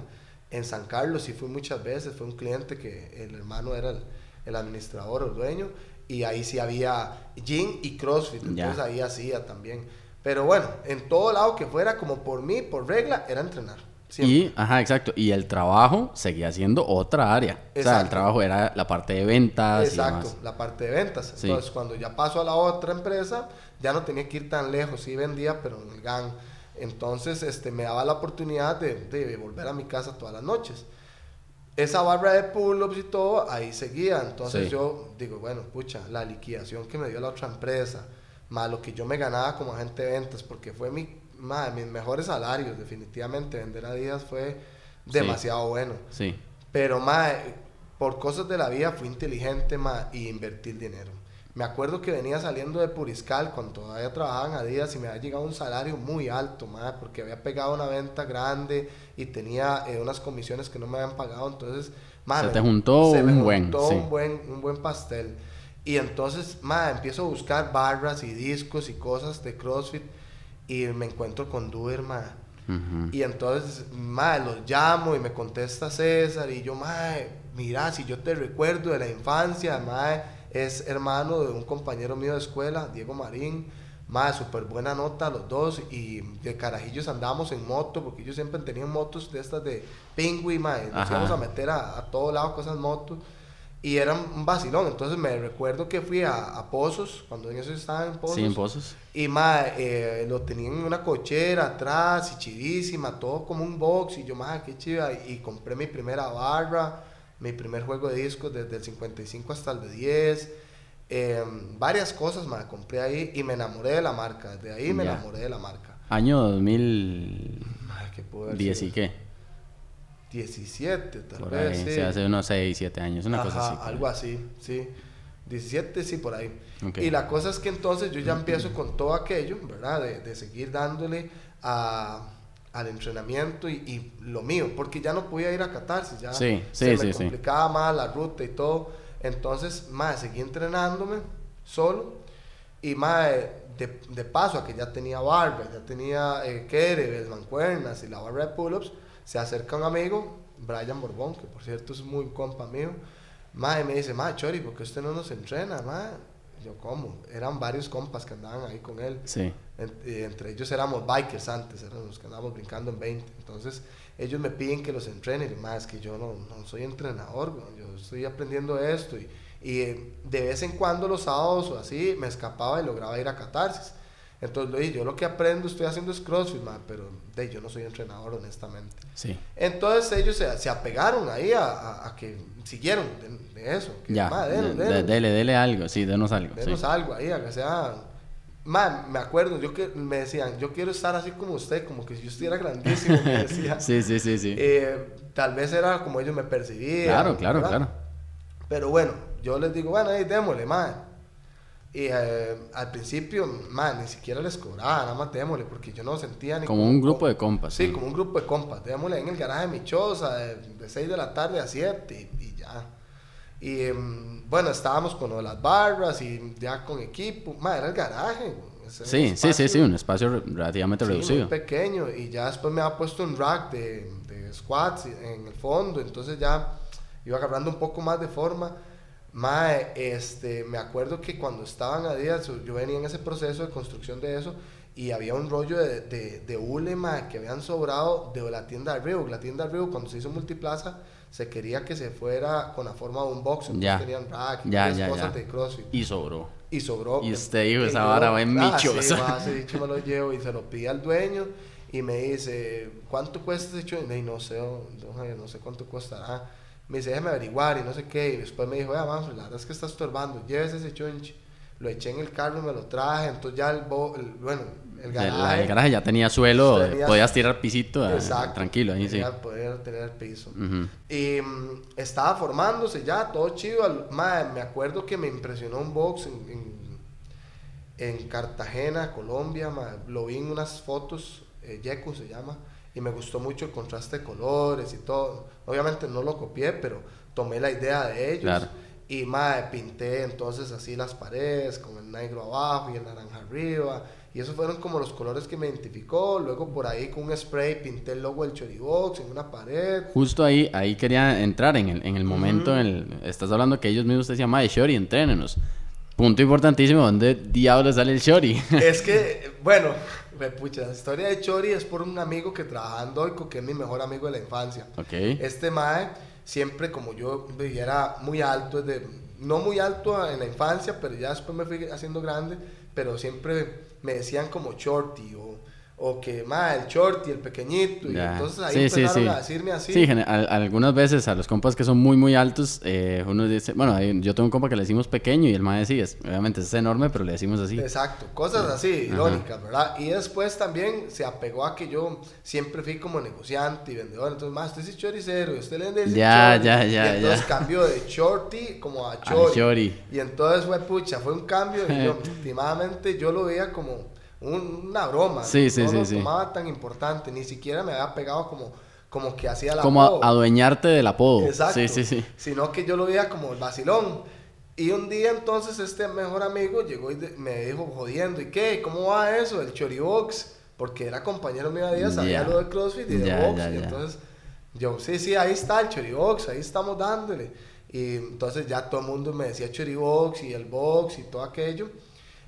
en San Carlos, y fui muchas veces, fue un cliente que el hermano era el, el administrador o el dueño, y ahí sí había gym y CrossFit, Ya. entonces ahí hacía también. Pero bueno, en todo lado que fuera, como por mí, por regla, era entrenar. Siempre. Y, ajá, exacto. Y el trabajo seguía siendo otra área. O sea, el trabajo era la parte de ventas y Exacto, demás. la parte de ventas. Sí. Entonces, cuando ya paso a la otra empresa, ya no tenía que ir tan lejos. Sí vendía, pero en el GAN. Entonces, este, me daba la oportunidad de, de volver a mi casa todas las noches. Esa barra de pull-ups y todo, ahí seguía. Entonces, Sí. yo digo, bueno, pucha, la liquidación que me dio la otra empresa, más lo que yo me ganaba como agente de ventas, porque fue mi, ma, mis mejores salarios, definitivamente. Vender a días fue Sí. demasiado bueno. Sí. Pero, ma, por cosas de la vida fui inteligente, ma, y invertí el dinero. Me acuerdo que venía saliendo de Puriscal cuando todavía trabajaba en Adidas y me había llegado un salario muy alto, ma, porque había pegado una venta grande y tenía eh, unas comisiones que no me habían pagado. Entonces, ma, Se me- te juntó se me un buen, juntó sí. un buen, un buen pastel. Y entonces, ma, empiezo a buscar barras y discos y cosas de CrossFit y me encuentro con Duer, ma. Ujú. Y entonces, mae, los llamo y me contesta César y yo, mae, mira, si yo te recuerdo de la infancia, mae, es hermano de un compañero mío de escuela, Diego Marín, mae, súper buena nota los dos y de carajillos andamos en moto, porque ellos siempre tenían motos de estas de pingüi, mae, nos íbamos a meter a, a todo lado con esas motos. Y era un vacilón, entonces me recuerdo que fui a, a Pozos, cuando en eso estaba en Pozos. Sí, en pozos. Y ma, eh, lo tenían en una cochera atrás y chidísima, todo como un box. Y yo, ma, qué chida. Y, y compré mi primera barra, mi primer juego de discos desde el 55 hasta el de 10. eh, varias cosas, ma, compré ahí y me enamoré de la marca. Desde ahí me Ya. enamoré de la marca. Año 2010 Ay, ¿qué puedo haber y sido? qué. 17, tal Por vez. ahí. sí. Sí, hace unos 6, 7 años. Una cosa Ajá, así. por ahí. algo así, sí. 17, sí, por ahí. Ok. Y la cosa es que entonces yo ya empiezo con todo aquello, ¿verdad? De, de seguir dándole a, al entrenamiento y, y lo mío, porque ya no podía ir a catarsis, ya Sí, se me sí, complicaba más la ruta y todo. Entonces, más, seguí entrenándome solo y más de, de paso a que ya tenía barba, ya tenía eh, kettlebells, mancuernas y la barra de pull-ups, se acerca un amigo, Brian Borbón, que por cierto es muy compa mío, Mae me dice, mae, Chori, ¿por qué usted no nos entrena, mae? yo, ¿cómo? Eran varios compas que andaban ahí con él. Sí. Entre ellos éramos bikers antes, éramos los que andábamos brincando en 20. Entonces, ellos me piden que los entrene. Más que yo no, no soy entrenador, yo estoy aprendiendo esto. Y, y de vez en cuando los sábados o así me escapaba y lograba ir a catarsis. Entonces, yo lo que aprendo, estoy haciendo es CrossFit, pero de, yo no soy entrenador, honestamente. Sí. Entonces ellos se, se apegaron ahí a, a, que siguieron de, eso. ya, dele, dele, algo, sí, denos algo. Denos algo ahí, a que sea... Man, me acuerdo, yo que me decían, yo quiero estar así como usted, como que si yo estuviera grandísimo, me decía. sí, sí, sí, sí. Eh, tal vez era como ellos me percibían. Claro, claro, claro. Pero bueno, yo les digo, bueno, ahí démosle, man y eh, al principio, man, ni siquiera les cobraba, nada más démosle, porque yo no sentía ni... Como, un grupo de compas. Sí, como un grupo de compas. Démosle en el garaje de mi choza, de, 6 de la tarde a 7 y, ya. Y em, bueno, estábamos con las barras y ya con equipo. Man, era el garaje. Sí, sí, sí, sí, un espacio relativamente sí, reducido. Muy pequeño. Y ya después me ha puesto un rack de, de squats en el fondo. Entonces ya iba agarrando un poco más de forma. Mae, este, me acuerdo que cuando estaban a días, yo venía en ese proceso de construcción de eso y había un rollo de, de, de hule, que habían sobrado de la tienda del Río. La tienda del Río, cuando se hizo multiplaza, se quería que se fuera con la forma de un box. Entonces ya. tenían rack y ya, cosas de CrossFit. Y sobró. Y sobró. Y usted dijo, esa vara va en ah, michos. Sí, va, ese dicho me lo llevo y se lo pide al dueño y me dice, ¿cuánto cuesta ese dicho? Y no sé, no, sé cuánto costará me dice, déjame averiguar y no sé qué. Y después me dijo, vamos, la verdad es que está estorbando, llévese ese chunchi. Lo eché en el carro y me lo traje. Entonces ya el, bueno, el garaje. El, garaje ya tenía suelo, podías tirar pisito eh, tranquilo ahí, sí. Podía tener el piso. Y mm, estaba formándose ya, todo chido. me acuerdo que me impresionó un box en, en, Cartagena, Colombia. lo vi en unas fotos, eh, Yeco se llama y me gustó mucho el contraste de colores y todo. Obviamente no lo copié, pero tomé la idea de ellos. Y más pinté entonces así las paredes con el negro abajo y el naranja arriba. Y esos fueron como los colores que me identificó. Luego por ahí con un spray pinté el logo del Choribox en una pared. Justo ahí, ahí quería entrar en el, en el momento. en el, estás hablando que ellos mismos te decían, Mae, Shori, entrénenos. Punto importantísimo, ¿dónde diablos sale el Shori? Es que, bueno, pucha, la historia de Chori es por un amigo que trabaja en Doico, que es mi mejor amigo de la infancia. Okay. Este Mae, siempre como yo era muy alto, de, no muy alto en la infancia, pero ya después me fui haciendo grande, pero siempre me decían como Shorty o o que más el short y el pequeñito y entonces ahí empezaron a decirme así. Sí algunas veces a los compas que son muy muy altos eh, uno dice bueno yo tengo un compa que le decimos pequeño y el más sí es obviamente es enorme pero le decimos así. Exacto cosas así irónicas verdad y después también se apegó a que yo siempre fui como negociante y vendedor entonces más usted es choricero y usted le dice ya ya ya y entonces cambió de shorty como a chori, y entonces fue pucha fue un cambio y yo últimamente yo lo veía como una broma. Sí, sí, no sí, lo sí. tomaba tan importante, ni siquiera me había pegado como, como que hacía la Como adueñarte del apodo. Exacto. Sí, sí, sí. Sino que yo lo veía como el vacilón. Y un día entonces este mejor amigo llegó y me dijo jodiendo, ¿y qué? ¿Cómo va eso? El Choribox. Porque era compañero mío de día, sabía lo de CrossFit y de box. y entonces yo, sí, sí, ahí está el Choribox, ahí estamos dándole. Y entonces ya todo el mundo me decía Choribox y el box y todo aquello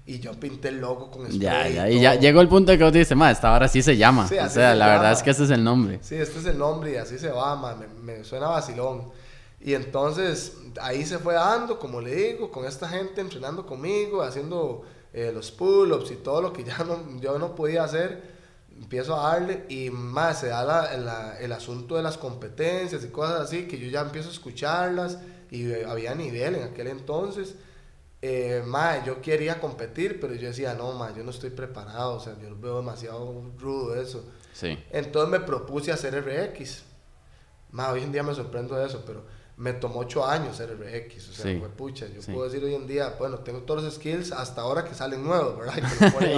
y yo pinté el logo con spray. Ya, ya, y, ya llegó el punto que vos dices, ma, esta ahora sí se llama. o sea, la verdad es que este es el nombre. Sí, este es el nombre y así se va, ma, me, suena vacilón. Y entonces ahí se fue dando, como le digo, con esta gente entrenando conmigo, haciendo eh, los pull-ups y todo lo que ya no, yo no podía hacer. Empiezo a darle y más se da el asunto de las competencias y cosas así, que yo ya empiezo a escucharlas y había nivel en aquel entonces eh, yo quería competir, pero yo decía, no, ma, yo no estoy preparado, o sea, yo veo demasiado rudo eso. Sí. Entonces me propuse hacer RX. Ma, hoy en día me sorprendo de eso, pero me tomó ocho años ser RX, o sea, fue pucha. Yo puedo decir hoy en día, bueno, tengo todos los skills hasta ahora que salen nuevos, ¿verdad?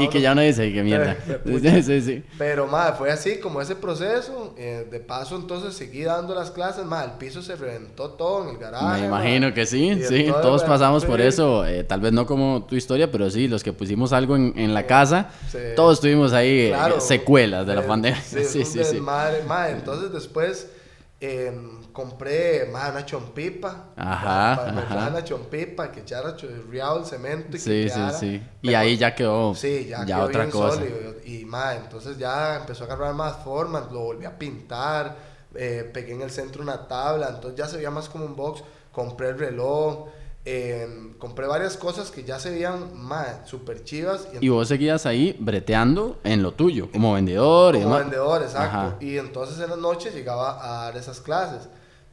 Y que, ya no dice, qué mierda. sí, sí, Pero, madre, fue así como ese proceso. Eh, de paso, entonces seguí dando las clases, madre, el piso se reventó todo en el garaje. Me imagino que sí, sí, todos pasamos por eso. Eh, tal vez no como tu historia, pero sí, los que pusimos algo en, en la casa, todos tuvimos ahí eh, secuelas de la pandemia. Sí, sí, sí. Madre, madre, entonces después Em, compré más una chompipa. Ajá. Para, ajá. una chompipa que echara real cemento y sí, que sí, sí. Y ahí ya quedó. Sí, ya, ya quedó otra bien cosa. sólido. Y más, entonces ya empezó a agarrar más forma, lo volví a pintar, eh, pegué en el centro una tabla, entonces ya se veía más como un box. Compré el reloj. Eh, compré varias cosas que ya se veían más súper chivas. Y vos seguías ahí breteando en lo tuyo, como vendedor. y Como demás. vendedor, exacto. Ajá. Y entonces en las noches llegaba a dar esas clases.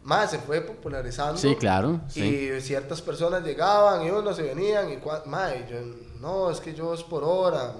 Más se fue popularizando. Sí, claro. Sí. Y ciertas personas llegaban y unos se venían y y yo, no, es que yo es por hora,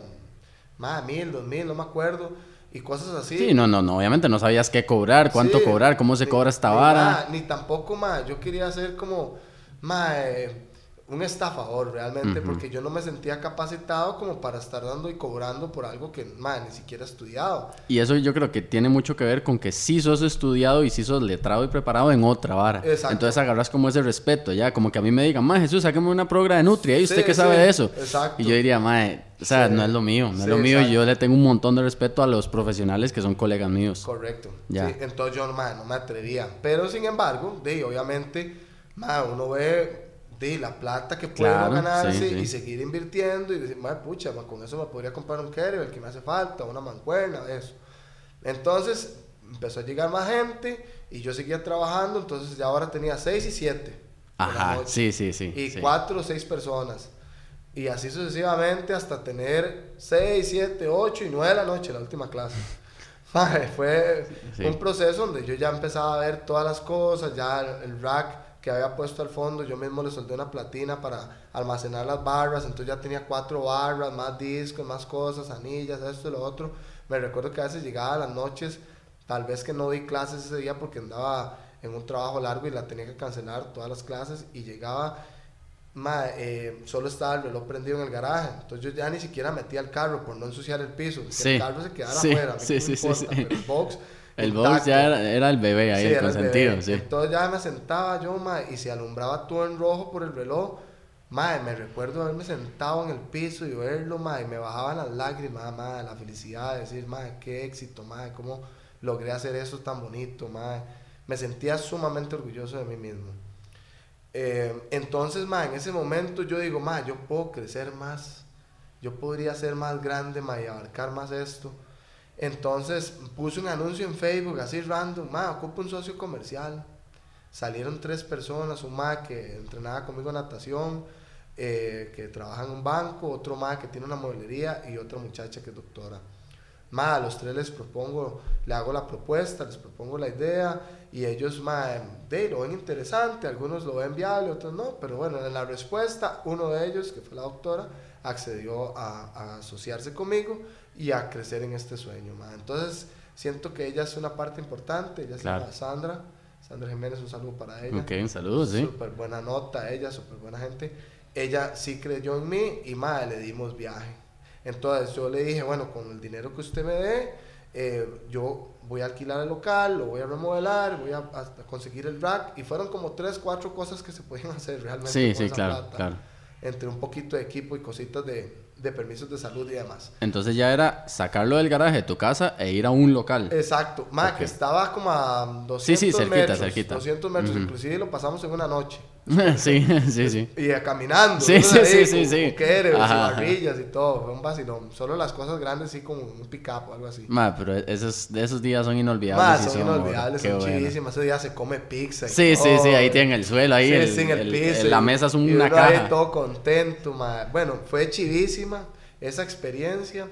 más mil, dos mil, no me acuerdo, y cosas así. Sí, no, no, no, obviamente no sabías qué cobrar, cuánto Sí, cobrar, cómo se ni- cobra esta ni vara. ni tampoco, ma, yo quería ser como, ma, eh, un estafador realmente, Ujú. porque yo no me sentía capacitado como para estar dando y cobrando por algo que, ma, ni siquiera he estudiado. Y eso yo creo que tiene mucho que ver con que sí sos estudiado y sí sos letrado y preparado en otra vara. Exacto. Entonces agarras como ese respeto, ya, como que a mí me digan, ma, Jesús, sáqueme una progra de Nutria, ¿y usted Sí, qué sabe sí, de eso? exacto. Y yo diría, ma, o sea, Sí. no es lo mío, no es lo mío y exacto. yo le tengo un montón de respeto a los profesionales que son colegas míos. Correcto. Ya. Entonces yo ma, no me atrevía. Pero sin embargo, de, obviamente, ma, uno ve de la plata que puede Claro, ganarse sí, sí. y seguir invirtiendo y decir, ma, pucha, con eso me podría comprar un el que me hace falta, una mancuerna, eso. Entonces empezó a llegar más gente y yo seguía trabajando, entonces ya ahora tenía seis y siete. Ajá, sí, sí, sí. Y sí. cuatro o seis personas. Y así sucesivamente hasta tener seis, siete, ocho y nueve de la noche la última clase. Fue un proceso donde yo ya empezaba a ver todas las cosas, ya el rack que había puesto al fondo, yo mismo le soldé una platina para almacenar las barras, entonces ya tenía cuatro barras, más discos, más cosas, anillas, esto y lo otro. Me recuerdo que a veces llegaba a las noches, tal vez que no di clases ese día porque andaba en un trabajo largo y la tenía que cancelar todas las clases y llegaba Ma, eh, solo estaba el reloj prendido en el garaje. Entonces yo ya ni siquiera metía el carro por no ensuciar el piso. Que Sí. el carro se quedara Sí, afuera. a mí sí, me importa, pero el box. El box ya era, era el bebé ahí, Sí, el consentido, sí. Entonces ya me sentaba yo, ma, y se alumbraba todo en rojo por el reloj. Ma, me recuerdo haberme sentado en el piso y verlo, ma, y me bajaban las lágrimas, ma, la felicidad de decir, ma, qué éxito, ma, cómo logré hacer eso tan bonito, ma. Me sentía sumamente orgulloso de mí mismo. Eh, entonces, ma, en ese momento yo digo, ma, yo puedo crecer más, yo podría ser más grande, ma, y abarcar más esto. Entonces puse un anuncio en Facebook, así random, ma, ocupo un socio comercial. Salieron tres personas, un ma que entrenaba conmigo natación, eh, que trabaja en un banco, otro ma que tiene una mueblería y otra muchacha que es doctora. Ma, a los tres les propongo, le hago la propuesta, les propongo la idea y ellos, ma, de, lo ven interesante, algunos lo ven viable, otros no, pero bueno, en la respuesta, uno de ellos, que fue la doctora, accedió a, a asociarse conmigo y a crecer en este sueño, ma. Entonces, siento que ella es una parte importante, ella Claro. llama Sandra, Sandra Jiménez, un saludo para ella. Ok, un saludo, sí. Súper buena nota, ella, súper buena gente. Ella sí creyó en mí y madre, le dimos viaje. Entonces yo le dije, bueno, con el dinero que usted me dé, eh, yo voy a alquilar el local, lo voy a remodelar, voy a, a conseguir el rack. Y fueron como tres, cuatro cosas que se podían hacer realmente. Sí, con sí, esa claro, plata. claro. Entre un poquito de equipo y cositas de, de permisos de salud y demás. Entonces ya era sacarlo del garaje de tu casa e ir a un local. Exacto, más Ok. que estaba como a 200 Sí, sí, cerquita, metros. cerquita. 200 metros, Ujú. inclusive lo pasamos en una noche. sí, sí, sí. Y caminando. Sí, sí, sí, sí, sí. barrillas y todo. Fue un vacilón. Solo las cosas grandes, sí, como un pick-up o algo así. Ma, pero esos, esos días son inolvidables. Sí son inolvidables, son bueno. chivísimas. Ese día se come pizza. Sí, sí, sí, ahí tienen el suelo, ahí Sí, el, en el, piso. la mesa es una caja. todo contento, ma. Bueno, fue esa experiencia.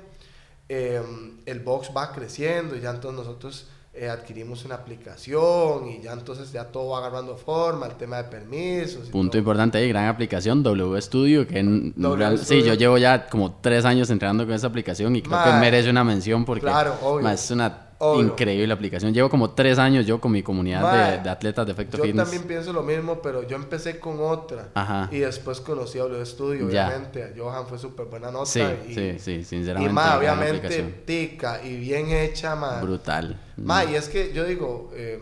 Eh, el box va creciendo y ya entonces nosotros eh, adquirimos una aplicación y ya entonces ya todo va agarrando forma, el tema de permisos. y Punto todo. importante ahí, gran aplicación, W Studio, que en W real- sí, Studio. yo llevo ya como tres años entrenando con esa aplicación y creo que Ma, merece una mención porque claro, ma, es una Obvio. increíble aplicación. Llevo como tres años yo con mi comunidad de, de atletas de efecto Yo fitness. también pienso lo mismo, pero yo empecé con otra. Ajá. Y después conocí a W Studio, Ya. obviamente. A Johan fue súper buena nota. Sí, y, sí, sí, Y sinceramente. más, obviamente, tica y bien hecha, más. Brutal. Ma, y es que yo digo, eh,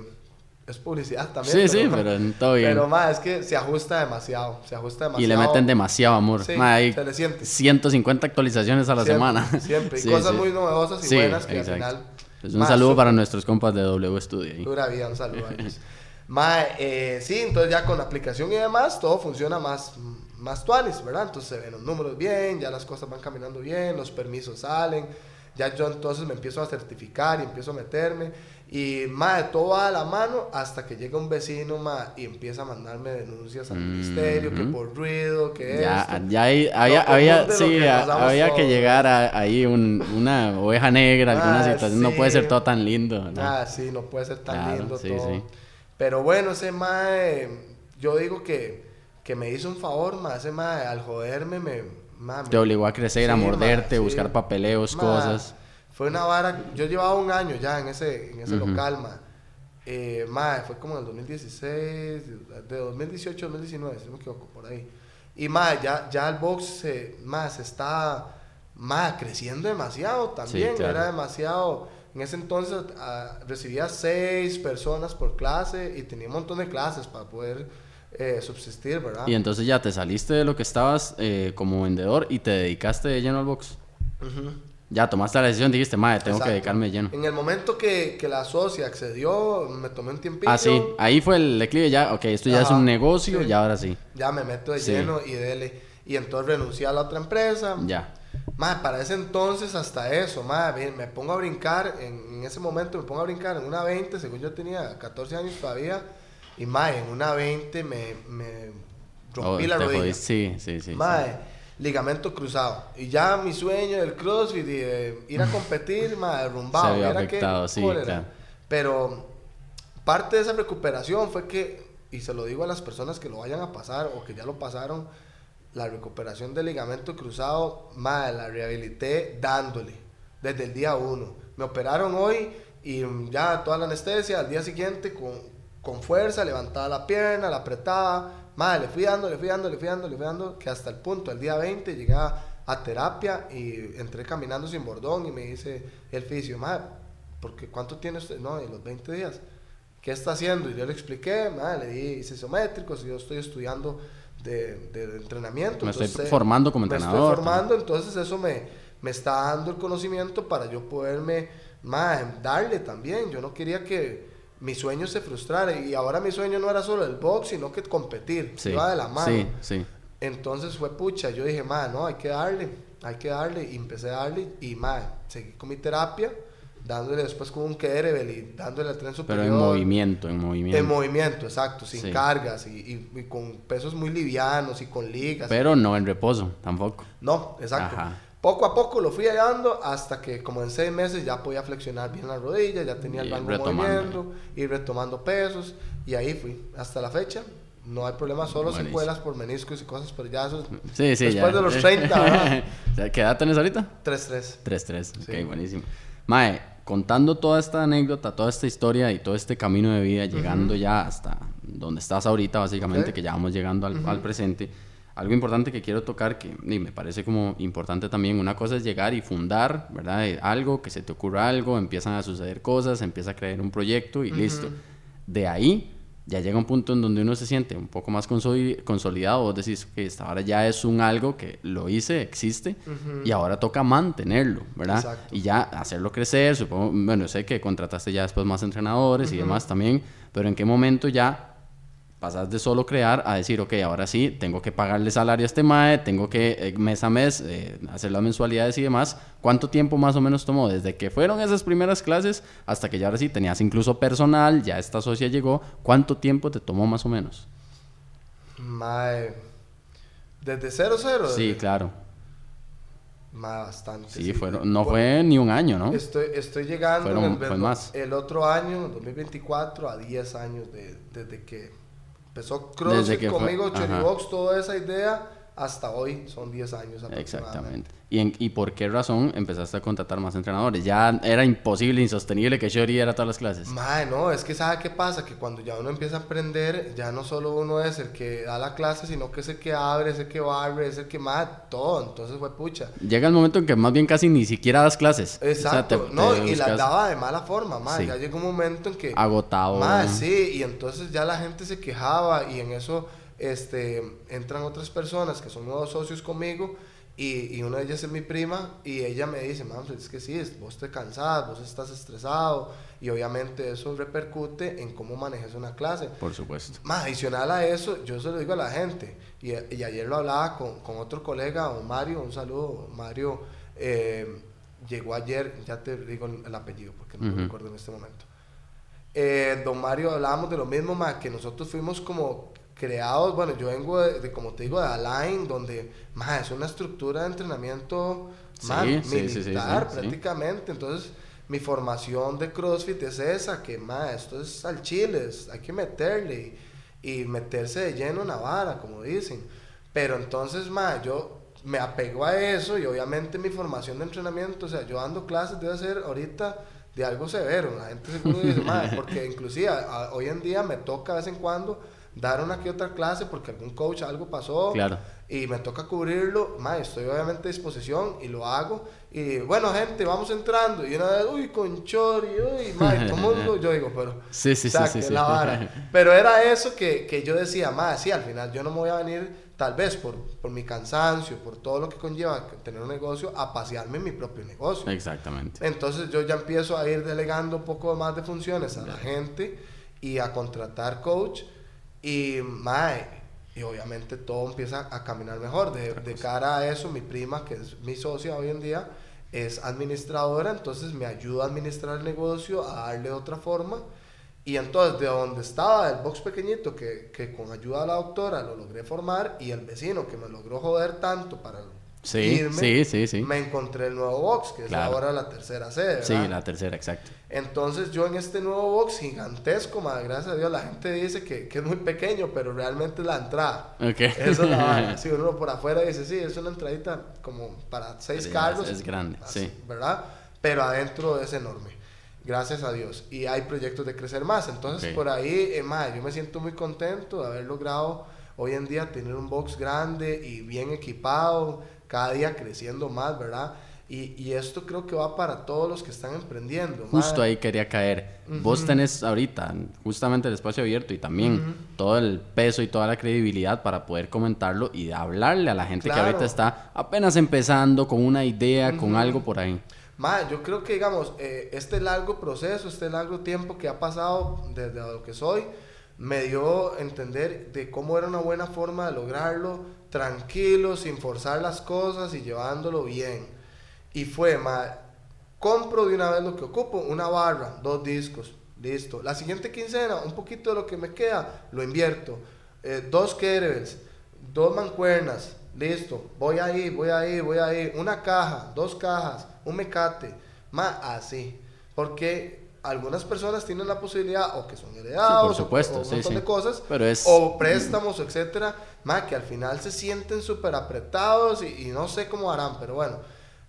es publicidad también. Sí, sí, pero en todo bien. Pero más, es que se ajusta demasiado. Se ajusta demasiado. Y le meten demasiado amor. Sí, Ma, hay se le siente. 150 actualizaciones a la Siempre, semana. Siempre. Y Sí, cosas sí. muy novedosas y buenas que exacto. al final Pues un saludo para nuestros compas de W Studio. Pura vida, un saludo a ellos. Eh, sí, entonces ya con la aplicación y demás, todo funciona más, más tuanis, ¿verdad? Entonces se ven los números bien, ya las cosas van caminando bien, los permisos salen, ya yo entonces me empiezo a certificar y empiezo a meterme. Y más todo va a la mano hasta que llega un vecino ma, y empieza a mandarme denuncias al ministerio, que por ruido, que ya, Ya había, había, sí, que había que llegar a, ahí un, una oveja negra, alguna ah, situación. No puede ser todo tan lindo. ¿no? Ah, sí, no puede ser tan lindo todo. Pero bueno, ese mae, yo digo que, que me hizo un favor, ma, ese mae, al joderme me... Te obligó a crecer, a morderte, buscar papeleos, cosas. Fue una vara, yo llevaba un año ya en ese, en ese local, ma. Eh, fue como en el 2016, de 2018 2019, si no me equivoco, por ahí. Y ma, ya, ya el box se, se está ma, creciendo demasiado también, era demasiado. En ese entonces ah, recibía seis personas por clase y tenía un montón de clases para poder eh, subsistir, ¿verdad? Y entonces ya te saliste de lo que estabas eh, como vendedor y te dedicaste de lleno al box ya tomaste la decisión, dijiste, madre, tengo que dedicarme lleno. En el momento que, que, la socia accedió, me tomé un tiempito. Ah, sí, ahí fue el declive ya, ok, esto ya es un negocio, ya ahora sí. Ya me meto de lleno y dele. Y entonces renuncié a la otra empresa. Ya. Madre, para ese entonces hasta eso, madre, me pongo a brincar, en, ese momento me pongo a brincar en una 20, según yo tenía 14 años todavía, y madre, en una 20 me, me rompí oh, la rodilla. Sí, sí, sí. Madre, ligamento cruzado. Y ya mi sueño del CrossFit y de ir a competir, me derrumbado. Se afectado, sí, Pero parte de esa recuperación fue que, y se lo digo a las personas que lo vayan a pasar o que ya lo pasaron, la recuperación del ligamento cruzado, madre, la rehabilité dándole, desde el día uno. Me operaron hoy y ya toda la anestesia, al día siguiente con, con fuerza, levantaba la pierna, la apretaba, Madre, le fui dando, le fui dando, le fui dando, le fui dando, que hasta el punto, el día 20, llegué a, terapia y entré caminando sin bordón y me dice el fisio, madre, porque ¿cuánto tiene usted? No, en los 20 días. ¿Qué está haciendo? Y yo le expliqué, madre, le di isométricos y yo estoy estudiando de, de, entrenamiento. Me estoy formando como entrenador. Me estoy formando, entonces eso me, me está dando el conocimiento para yo poderme, madre, darle también. Yo no quería que mi sueño se frustrara. Y ahora mi sueño no era solo el box, sino que competir. Sí, iba de la mano. Sí, sí. Entonces fue pucha. Yo dije, ma, no, hay que darle, hay que darle. Y empecé a darle. Y ma, seguí con mi terapia, dándole después con un kettlebell y dándole al tren superior. Pero en movimiento, en movimiento. En movimiento, exacto, sin cargas y, y, con pesos muy livianos y con ligas. Pero no en reposo, tampoco. No, exacto. Ajá. Poco a poco lo fui hallando hasta que como en seis meses ya podía flexionar bien las rodillas, ya tenía el rango moviendo, ir retomando pesos y ahí fui hasta la fecha. No hay problema, solo secuelas por meniscos y cosas, pero ya eso sí, sí, después de los 30. ¿Qué edad tenés ahorita? 3-3. 3-3, ok, buenísimo. Mae, contando toda esta anécdota, toda esta historia y todo este camino de vida, llegando ya hasta donde estás ahorita, básicamente, que ya vamos llegando al, al presente algo importante que quiero tocar, que me parece como importante también, una cosa es llegar y fundar, ¿verdad? Eh, algo, que se te ocurra algo, empiezan a suceder cosas, empieza a crear un proyecto y listo. De ahí ya llega un punto en donde uno se siente un poco más consolidado, vos decís que esta ahora ya es un algo que lo hice, existe, y ahora toca mantenerlo, ¿verdad? Y ya hacerlo crecer, supongo, bueno, sé que contrataste ya después más entrenadores y demás también, pero en qué momento ya pasas de solo crear a decir, ok, ahora sí, tengo que pagarle salario a este MAE, tengo que eh, mes a mes eh, hacer las mensualidades y demás. ¿Cuánto tiempo más o menos tomó desde que fueron esas primeras clases hasta que ya ahora sí tenías incluso personal, ya esta socia llegó? ¿Cuánto tiempo te tomó más o menos? MAE, desde cero cero. Sí, claro. Mae, bastante. Sí, Fueron, no fue ni un año, ¿no? Estoy, estoy llegando el, más. el otro año, 2024, a 10 años de, desde que Empezó CrossFit conmigo, Box, toda esa idea, hasta hoy son 10 años Exactamente. ¿Y, por qué razón empezaste a contratar más entrenadores? Ya era imposible, insostenible que Shori diera todas las clases. Mae, no, es que ¿sabe qué pasa? Que cuando ya uno empieza a aprender, ya no solo uno es el que da la clase, sino que es el que abre, es el que barre, es el que mata, todo. Entonces fue pucha. Llega el momento en que más bien casi ni siquiera das clases. Exacto. no, y las daba de mala forma, mae. Ya llegó un momento en que... Agotado. Mae, sí, y entonces ya la gente se quejaba y en eso este, entran otras personas que son nuevos socios conmigo Y, y, una de ellas es mi prima y ella me dice, es que sí, vos te cansás, vos estás estresado y obviamente eso repercute en cómo manejes una clase. Por supuesto. Más adicional a eso, yo se lo digo a la gente y, y ayer lo hablaba con, con, otro colega, Mario, un saludo, Mario eh, llegó ayer, ya te digo el apellido porque no lo recuerdo en este momento. Eh, don Mario hablábamos de lo mismo, más que nosotros fuimos como creados, bueno, yo vengo de, como te digo, de Align, donde más es una estructura de entrenamiento más militar prácticamente, entonces mi formación de CrossFit es esa, que más esto es al chile, hay que meterle y, meterse de lleno en la vara, como dicen, pero entonces más yo me apego a eso y obviamente mi formación de entrenamiento, o sea, yo dando clases debe ser ahorita de algo severo, la gente seguro dice, porque inclusive hoy en día me toca de vez en cuando dar una que otra clase porque algún coach algo pasó claro. y me toca cubrirlo, ma, estoy obviamente a disposición y lo hago. Y bueno, gente, vamos entrando. Y una vez, uy, con Chori, uy, ma, mundo, yo digo, pero. Sí, sí, sí, sí, la vara. Pero era eso que, que yo decía, ma, sí, al final yo no me voy a venir, tal vez por, por mi cansancio, por todo lo que conlleva tener un negocio, a pasearme en mi propio negocio. Exactamente. Entonces yo ya empiezo a ir delegando un poco más de funciones a la gente y a contratar coach y, mae, y obviamente todo empieza a caminar mejor. De, de, cara a eso, mi prima, que es mi socia hoy en día, es administradora, entonces me ayuda a administrar el negocio, a darle otra forma. Y entonces, de donde estaba el box pequeñito, que, que con ayuda de la doctora lo logré formar, y el vecino que me logró joder tanto para Sí, sí, sí, sí. Me encontré el nuevo box, que es ahora la tercera sede. Sí, la tercera, exacto. Entonces yo en este nuevo box gigantesco, madre, gracias a Dios, la gente dice que, que, es muy pequeño, pero realmente es la entrada. Okay. Eso es la Si uno por afuera dice, sí, es una entradita como para seis carros. Es grande, sí. ¿Verdad? Pero adentro es enorme. Gracias a Dios. Y hay proyectos de crecer más. Entonces por ahí, eh, madre, yo me siento muy contento de haber logrado hoy en día tener un box grande y bien equipado cada día creciendo más, ¿verdad? Y, y, esto creo que va para todos los que están emprendiendo. Justo ahí quería caer. Vos tenés ahorita justamente el espacio abierto y también todo el peso y toda la credibilidad para poder comentarlo y hablarle a la gente que ahorita está apenas empezando con una idea, con algo por ahí. Ma, yo creo que, digamos, eh, este largo proceso, este largo tiempo que ha pasado desde lo que soy, me dio a entender de cómo era una buena forma de lograrlo, tranquilo, sin forzar las cosas y llevándolo bien. Y fue, ma, compro de una vez lo que ocupo, una barra, dos discos, listo. La siguiente quincena, un poquito de lo que me queda, lo invierto. Eh, dos kettlebells, dos mancuernas, listo. Voy ahí, voy ahí, voy ahí. Una caja, dos cajas, un mecate, más así. Porque algunas personas tienen la posibilidad o que son heredados por supuesto, o, un montón de cosas Pero es... o préstamos etcétera más que al final se sienten súper apretados y, no sé cómo harán pero bueno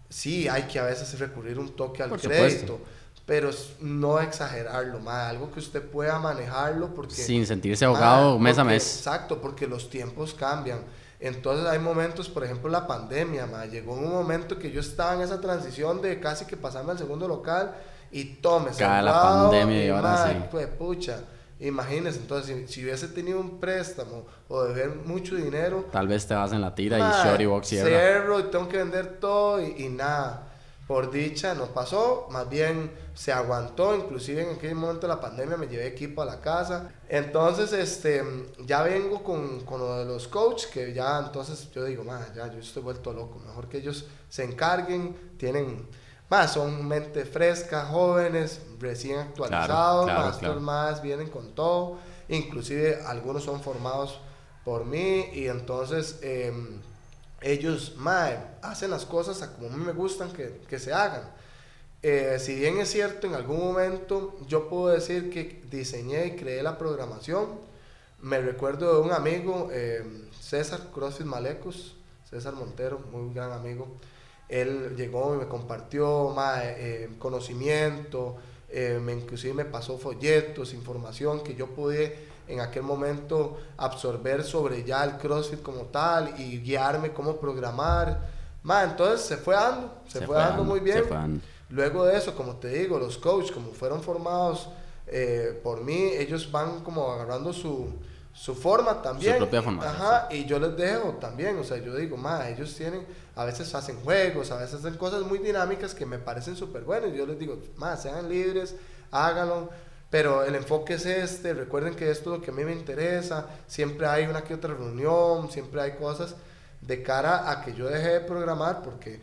sí hay que a veces recurrir un toque al crédito pero no exagerarlo más algo que usted pueda manejarlo porque sin sentirse ahogado mes a mes. exacto porque los tiempos cambian. Entonces hay momentos, por ejemplo, la pandemia, ma, llegó un momento que yo estaba en esa transición de casi que pasarme al segundo local y tome, Cada la pandemia y, ahora sí. Pues pucha, imagínese, entonces si, hubiese tenido un préstamo o deber mucho dinero. Tal vez te vas en la tira y shorty box cierra. Cierro y tengo que vender todo y, nada. Por dicha no pasó, más bien se aguantó, inclusive en aquel momento de la pandemia me llevé equipo a la casa. Entonces, este, ya vengo con, con lo de los coaches, que ya entonces yo digo, ya yo estoy vuelto loco, mejor que ellos se encarguen, tienen más son mente fresca, jóvenes, recién actualizados, más más vienen con todo, inclusive algunos son formados por mí y entonces em, ellos mae, hacen las cosas a como a mí me gustan que, que se hagan. Eh, si bien es cierto, en algún momento yo puedo decir que diseñé y creé la programación, me recuerdo de un amigo, em, César CrossFit Malecos, César Montero, muy gran amigo, él llegó y me compartió más eh, conocimiento, eh, me, inclusive me pasó folletos, información que yo pude en aquel momento absorber sobre ya el CrossFit como tal y guiarme cómo programar. Más, entonces se fue dando, se, fue, dando, muy bien. Luego de eso, como te digo, los coaches, como fueron formados eh, por mí, ellos van como agarrando su, su forma también. Su propia forma. Ajá, y yo les dejo también, o sea, yo digo, ma, ellos tienen, a veces hacen juegos, a veces hacen cosas muy dinámicas que me parecen súper buenas. Yo les digo, ma, sean libres, háganlo, pero el enfoque es este, recuerden que esto es lo que a mí me interesa, siempre hay una que otra reunión, siempre hay cosas de cara a que yo deje de programar, porque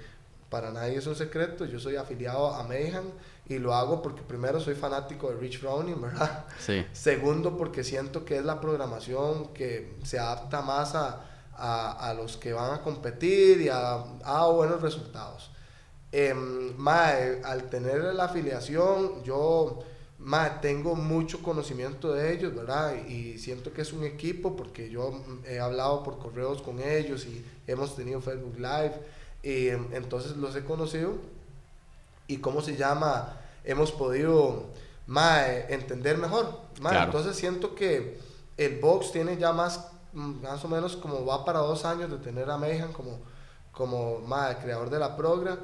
para nadie es un secreto, yo soy afiliado a Mayhem y lo hago porque primero soy fanático de Rich Browning, ¿verdad? Sí. Segundo, porque siento que es la programación que se adapta más a, a, los que van a competir y a, a buenos resultados. Eh, al tener la afiliación, yo tengo mucho conocimiento de ellos, ¿verdad? Y siento que es un equipo porque yo he hablado por correos con ellos y hemos tenido Facebook Live, y entonces los he conocido y cómo se llama, hemos podido más entender mejor. Entonces siento que el box tiene ya más, más o menos como va para dos años de tener a Mayhem como, como más creador de la program.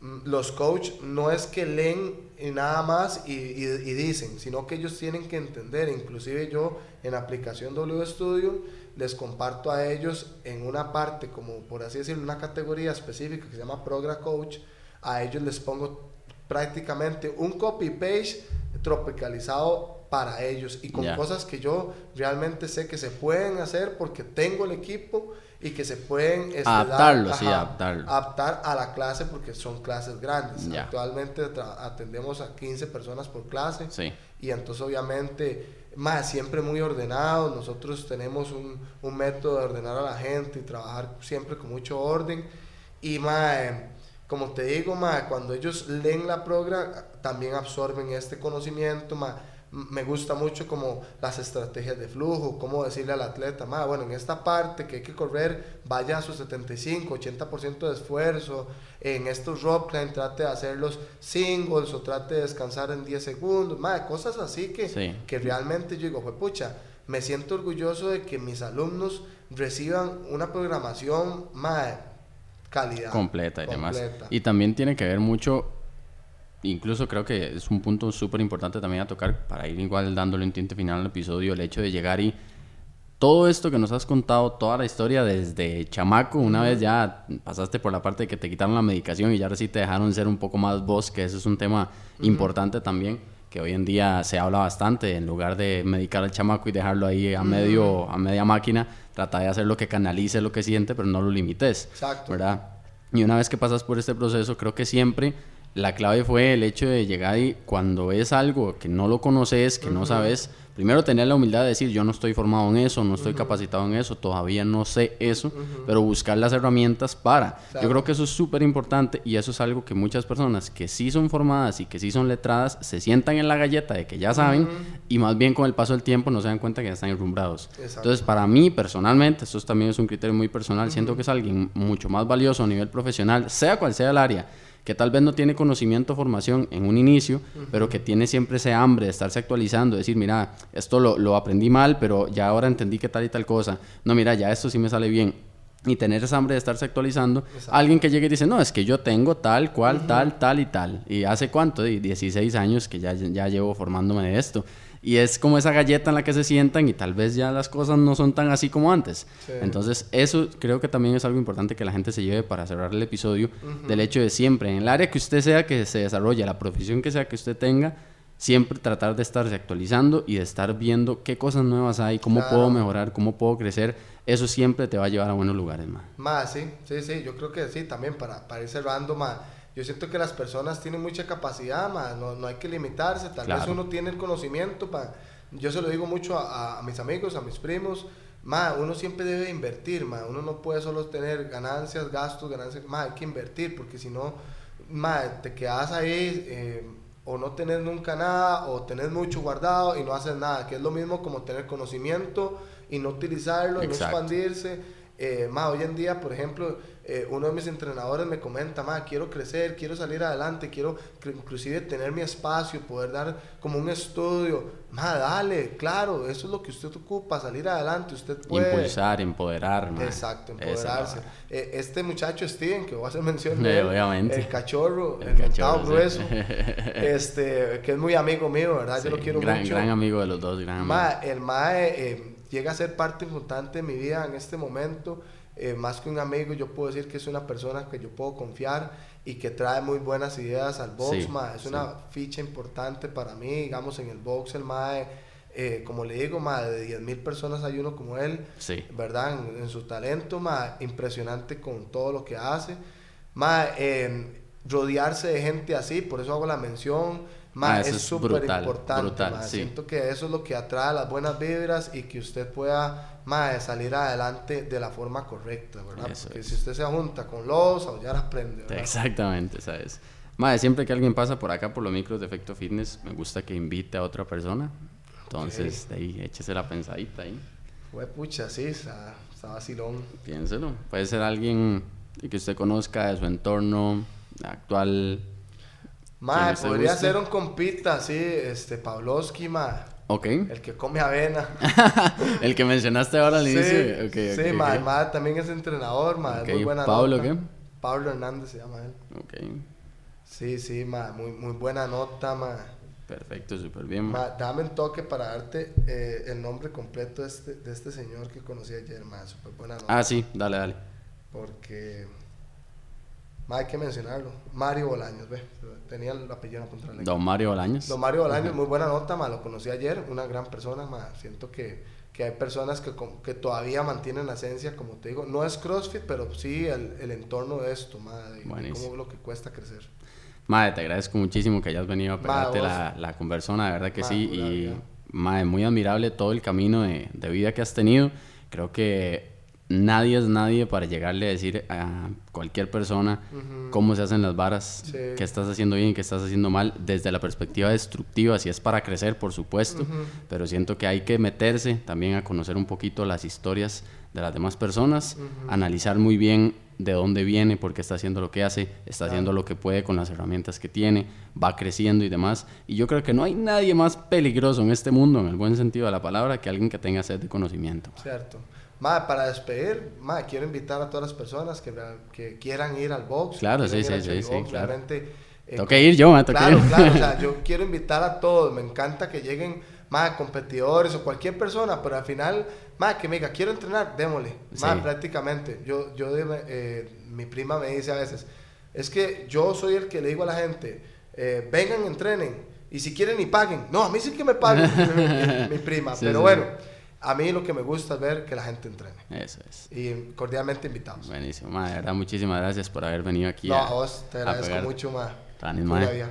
Mm, los coach no es que leen nada más y, y, dicen, sino que ellos tienen que entender. Inclusive yo en aplicación W Studio les comparto a ellos en una parte, como por así decirlo, una categoría específica que se llama Program Coach. A ellos les pongo prácticamente un copy page tropicalizado para ellos y con cosas que yo realmente sé que se pueden hacer porque tengo el equipo y que se pueden este, adaptarlo, sí, adaptar a la clase porque son clases grandes. Actualmente atendemos a 15 personas por clase y entonces obviamente más siempre muy ordenado. Nosotros tenemos un, un, método de ordenar a la gente y trabajar siempre con mucho orden. Y más como te digo, ma, cuando ellos leen la progra, también absorben este conocimiento, ma, me gusta mucho como las estrategias de flujo, cómo decirle al atleta, ma, bueno, en esta parte que hay que correr, vaya a su 75, 80% de esfuerzo, en estos rock climb trate de hacer los singles o trate de descansar en 10 segundos, ma, cosas así que, que realmente yo digo, fue pucha, me siento orgulloso de que mis alumnos reciban una programación, ma, calidad. Completa y demás. Y también tiene que ver mucho, incluso creo que es un punto súper importante también a tocar para ir igual dándole un tinte final al episodio, el hecho de llegar y todo esto que nos has contado, toda la historia desde chamaco, una vez ya pasaste por la parte de que te quitaron la medicación y ya ahora sí te dejaron ser un poco más vos, que eso es un tema importante también que hoy en día se habla bastante, en lugar de medicar al chamaco y dejarlo ahí a, medio, a media máquina, trata de hacer lo que canalice lo que siente, pero no lo limites. Exacto. ¿Verdad? Y una vez que pasas por este proceso, creo que siempre la clave fue el hecho de llegar y cuando ves algo que no lo conoces, que no sabes, primero tener la humildad de decir, yo no estoy formado en eso, no estoy capacitado en eso, todavía no sé eso, pero buscar las herramientas para. Yo creo que eso es súper importante y eso es algo que muchas personas que sí son formadas y que sí son letradas se sientan en la galleta de que ya saben y más bien con el paso del tiempo no se dan cuenta que ya están enrumbrados. Entonces, para mí personalmente, esto también es un criterio muy personal, siento que es alguien mucho más valioso a nivel profesional, sea cual sea el área que tal vez no tiene conocimiento o formación en un inicio, pero que tiene siempre ese hambre de estarse actualizando, decir, mira, esto lo, lo, aprendí mal, pero ya ahora entendí que tal y tal cosa. No, mira, ya esto sí me sale bien. Y tener esa hambre de estarse actualizando. Alguien que llegue y dice, no, es que yo tengo tal, cual, tal, tal y tal. ¿Y hace cuánto? 16 años que ya, ya llevo formándome de esto. Y es como esa galleta en la que se sientan y tal vez ya las cosas no son tan así como antes. Entonces, eso creo que también es algo importante que la gente se lleve para cerrar el episodio, del hecho de siempre, en el área que usted sea que se desarrolle, la profesión que sea que usted tenga, siempre tratar de estarse actualizando y de estar viendo qué cosas nuevas hay, cómo puedo mejorar, cómo puedo crecer. Eso siempre te va a llevar a buenos lugares, más. Más, sí, sí, sí, yo creo que sí, también para, para ir cerrando, más yo siento que las personas tienen mucha capacidad, no, no, hay que limitarse, tal vez uno tiene el conocimiento, para yo se lo digo mucho a, mis amigos, a mis primos, ma, uno siempre debe invertir, ma, uno no puede solo tener ganancias, gastos, ganancias, ma, hay que invertir, porque si no, ma, te quedas ahí eh, o no tenés nunca nada, o tenés mucho guardado y no haces nada, que es lo mismo como tener conocimiento y no utilizarlo, y no expandirse. Eh, ma, hoy en día, por ejemplo, eh, uno de mis entrenadores me comenta, ma, quiero crecer, quiero salir adelante, quiero inclusive tener mi espacio, poder dar como un estudio. Ma, dale, claro, eso es lo que usted ocupa, salir adelante, usted puede... Impulsar, empoderar. Exacto, empoderarse. Eh, este muchacho Steven, que voy a hacer mención de obviamente. el cachorro, el, el grueso, este, que es muy amigo mío, ¿verdad? Yo lo quiero gran, mucho. Gran amigo de los dos, gran amigo. Ma, el mae... Eh, llega a ser parte importante de mi vida en este momento. Eh, más que un amigo, yo puedo decir que es una persona que yo puedo confiar y que trae muy buenas ideas al box, es una ficha importante para mí, digamos, en el box, el MAE, eh, como le digo, más de 10 mil personas hay uno como él, ¿verdad? En, su talento, más impresionante con todo lo que hace, más rodearse de gente así, por eso hago la mención, más es súper importante, siento que eso es lo que atrae las buenas vibras y que usted pueda más salir adelante de la forma correcta, ¿verdad? Porque si usted se junta con los, ya aprende. Exactamente, ¿sabes? Madre, siempre que alguien pasa por acá por los micros de Efecto Fitness, me gusta que invite a otra persona. Entonces, ahí, échese la pensadita ahí. Fue pucha, sí, está, vacilón. Piénselo. Puede ser alguien que usted conozca de su entorno actual. Madre, podría ser un compita, sí, este, Pavlovsky, madre. Ok. El que come avena. el que mencionaste ahora al inicio. Sí, okay, sí ma, también es entrenador, ma, muy buena ¿Pablo qué? Pablo Hernández se llama él. Ok. Sí, sí, ma, muy, muy buena nota, ma. Perfecto, súper bien. Ma. dame un toque para darte eh, el nombre completo de este, de este señor que conocí ayer, ma, súper buena nota. Ah, sí, dale, dale. Porque hay que mencionarlo. Mario Bolaños, ve. Tenía el apellido la Don Mario Bolaños. Don Mario Bolaños, muy buena nota, ma. Lo conocí ayer, una gran persona, ma. Siento que, que hay personas que, que todavía mantienen la esencia, como te digo. No es CrossFit, pero sí el, el entorno de esto, ma. De, cómo lo que cuesta crecer. Madre, te agradezco muchísimo que hayas venido a pegarte la, la conversona, de verdad que sí. Y, madre, muy admirable todo el camino de, de vida que has tenido. Creo que nadie es nadie para llegarle a decir a cualquier persona cómo se hacen las varas, qué estás haciendo bien, qué estás haciendo mal, desde la perspectiva destructiva, si es para crecer, por supuesto, pero siento que hay que meterse también a conocer un poquito las historias de las demás personas, analizar muy bien de dónde viene, por qué está haciendo lo que hace, está haciendo lo que puede con las herramientas que tiene, va creciendo y demás. Y yo creo que no hay nadie más peligroso en este mundo, en el buen sentido de la palabra, que alguien que tenga sed de conocimiento. Cierto para despedir, quiero invitar a todas las personas que, que quieran ir al box. Claro, sí, sí, sí, sí, claro. Eh, tengo que ir yo, ma, Claro, claro, o sea, yo quiero invitar a todos, me encanta que lleguen más competidores o cualquier persona, pero al final, más que me diga, quiero entrenar, démosle, más prácticamente. Yo, yo eh, mi prima me dice a veces, es que yo soy el que le digo a la gente, eh, vengan, entrenen, y si quieren ni paguen. No, a mí sí que me paguen, mi, prima, pero bueno a mí lo que me gusta es ver que la gente entrene. Eso es. Y cordialmente invitados. Buenísimo, ma, de verdad, muchísimas gracias por haber venido aquí. No, a, vos, te agradezco mucho, ma.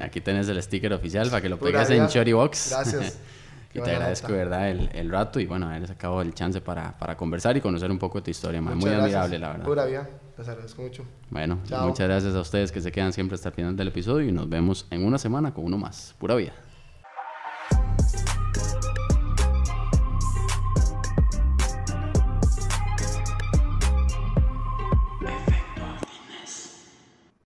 Aquí tenés el sticker oficial para que lo pegues en Chori Box. Gracias. y te agradezco, verdad, el, el, rato y bueno, haber sacado el chance para, para conversar y conocer un poco de tu historia, ma. Muy admirable, la verdad. Pura vida. Les agradezco mucho. Bueno, muchas gracias a ustedes que se quedan siempre hasta el final del episodio y nos vemos en una semana con uno más. Pura vida.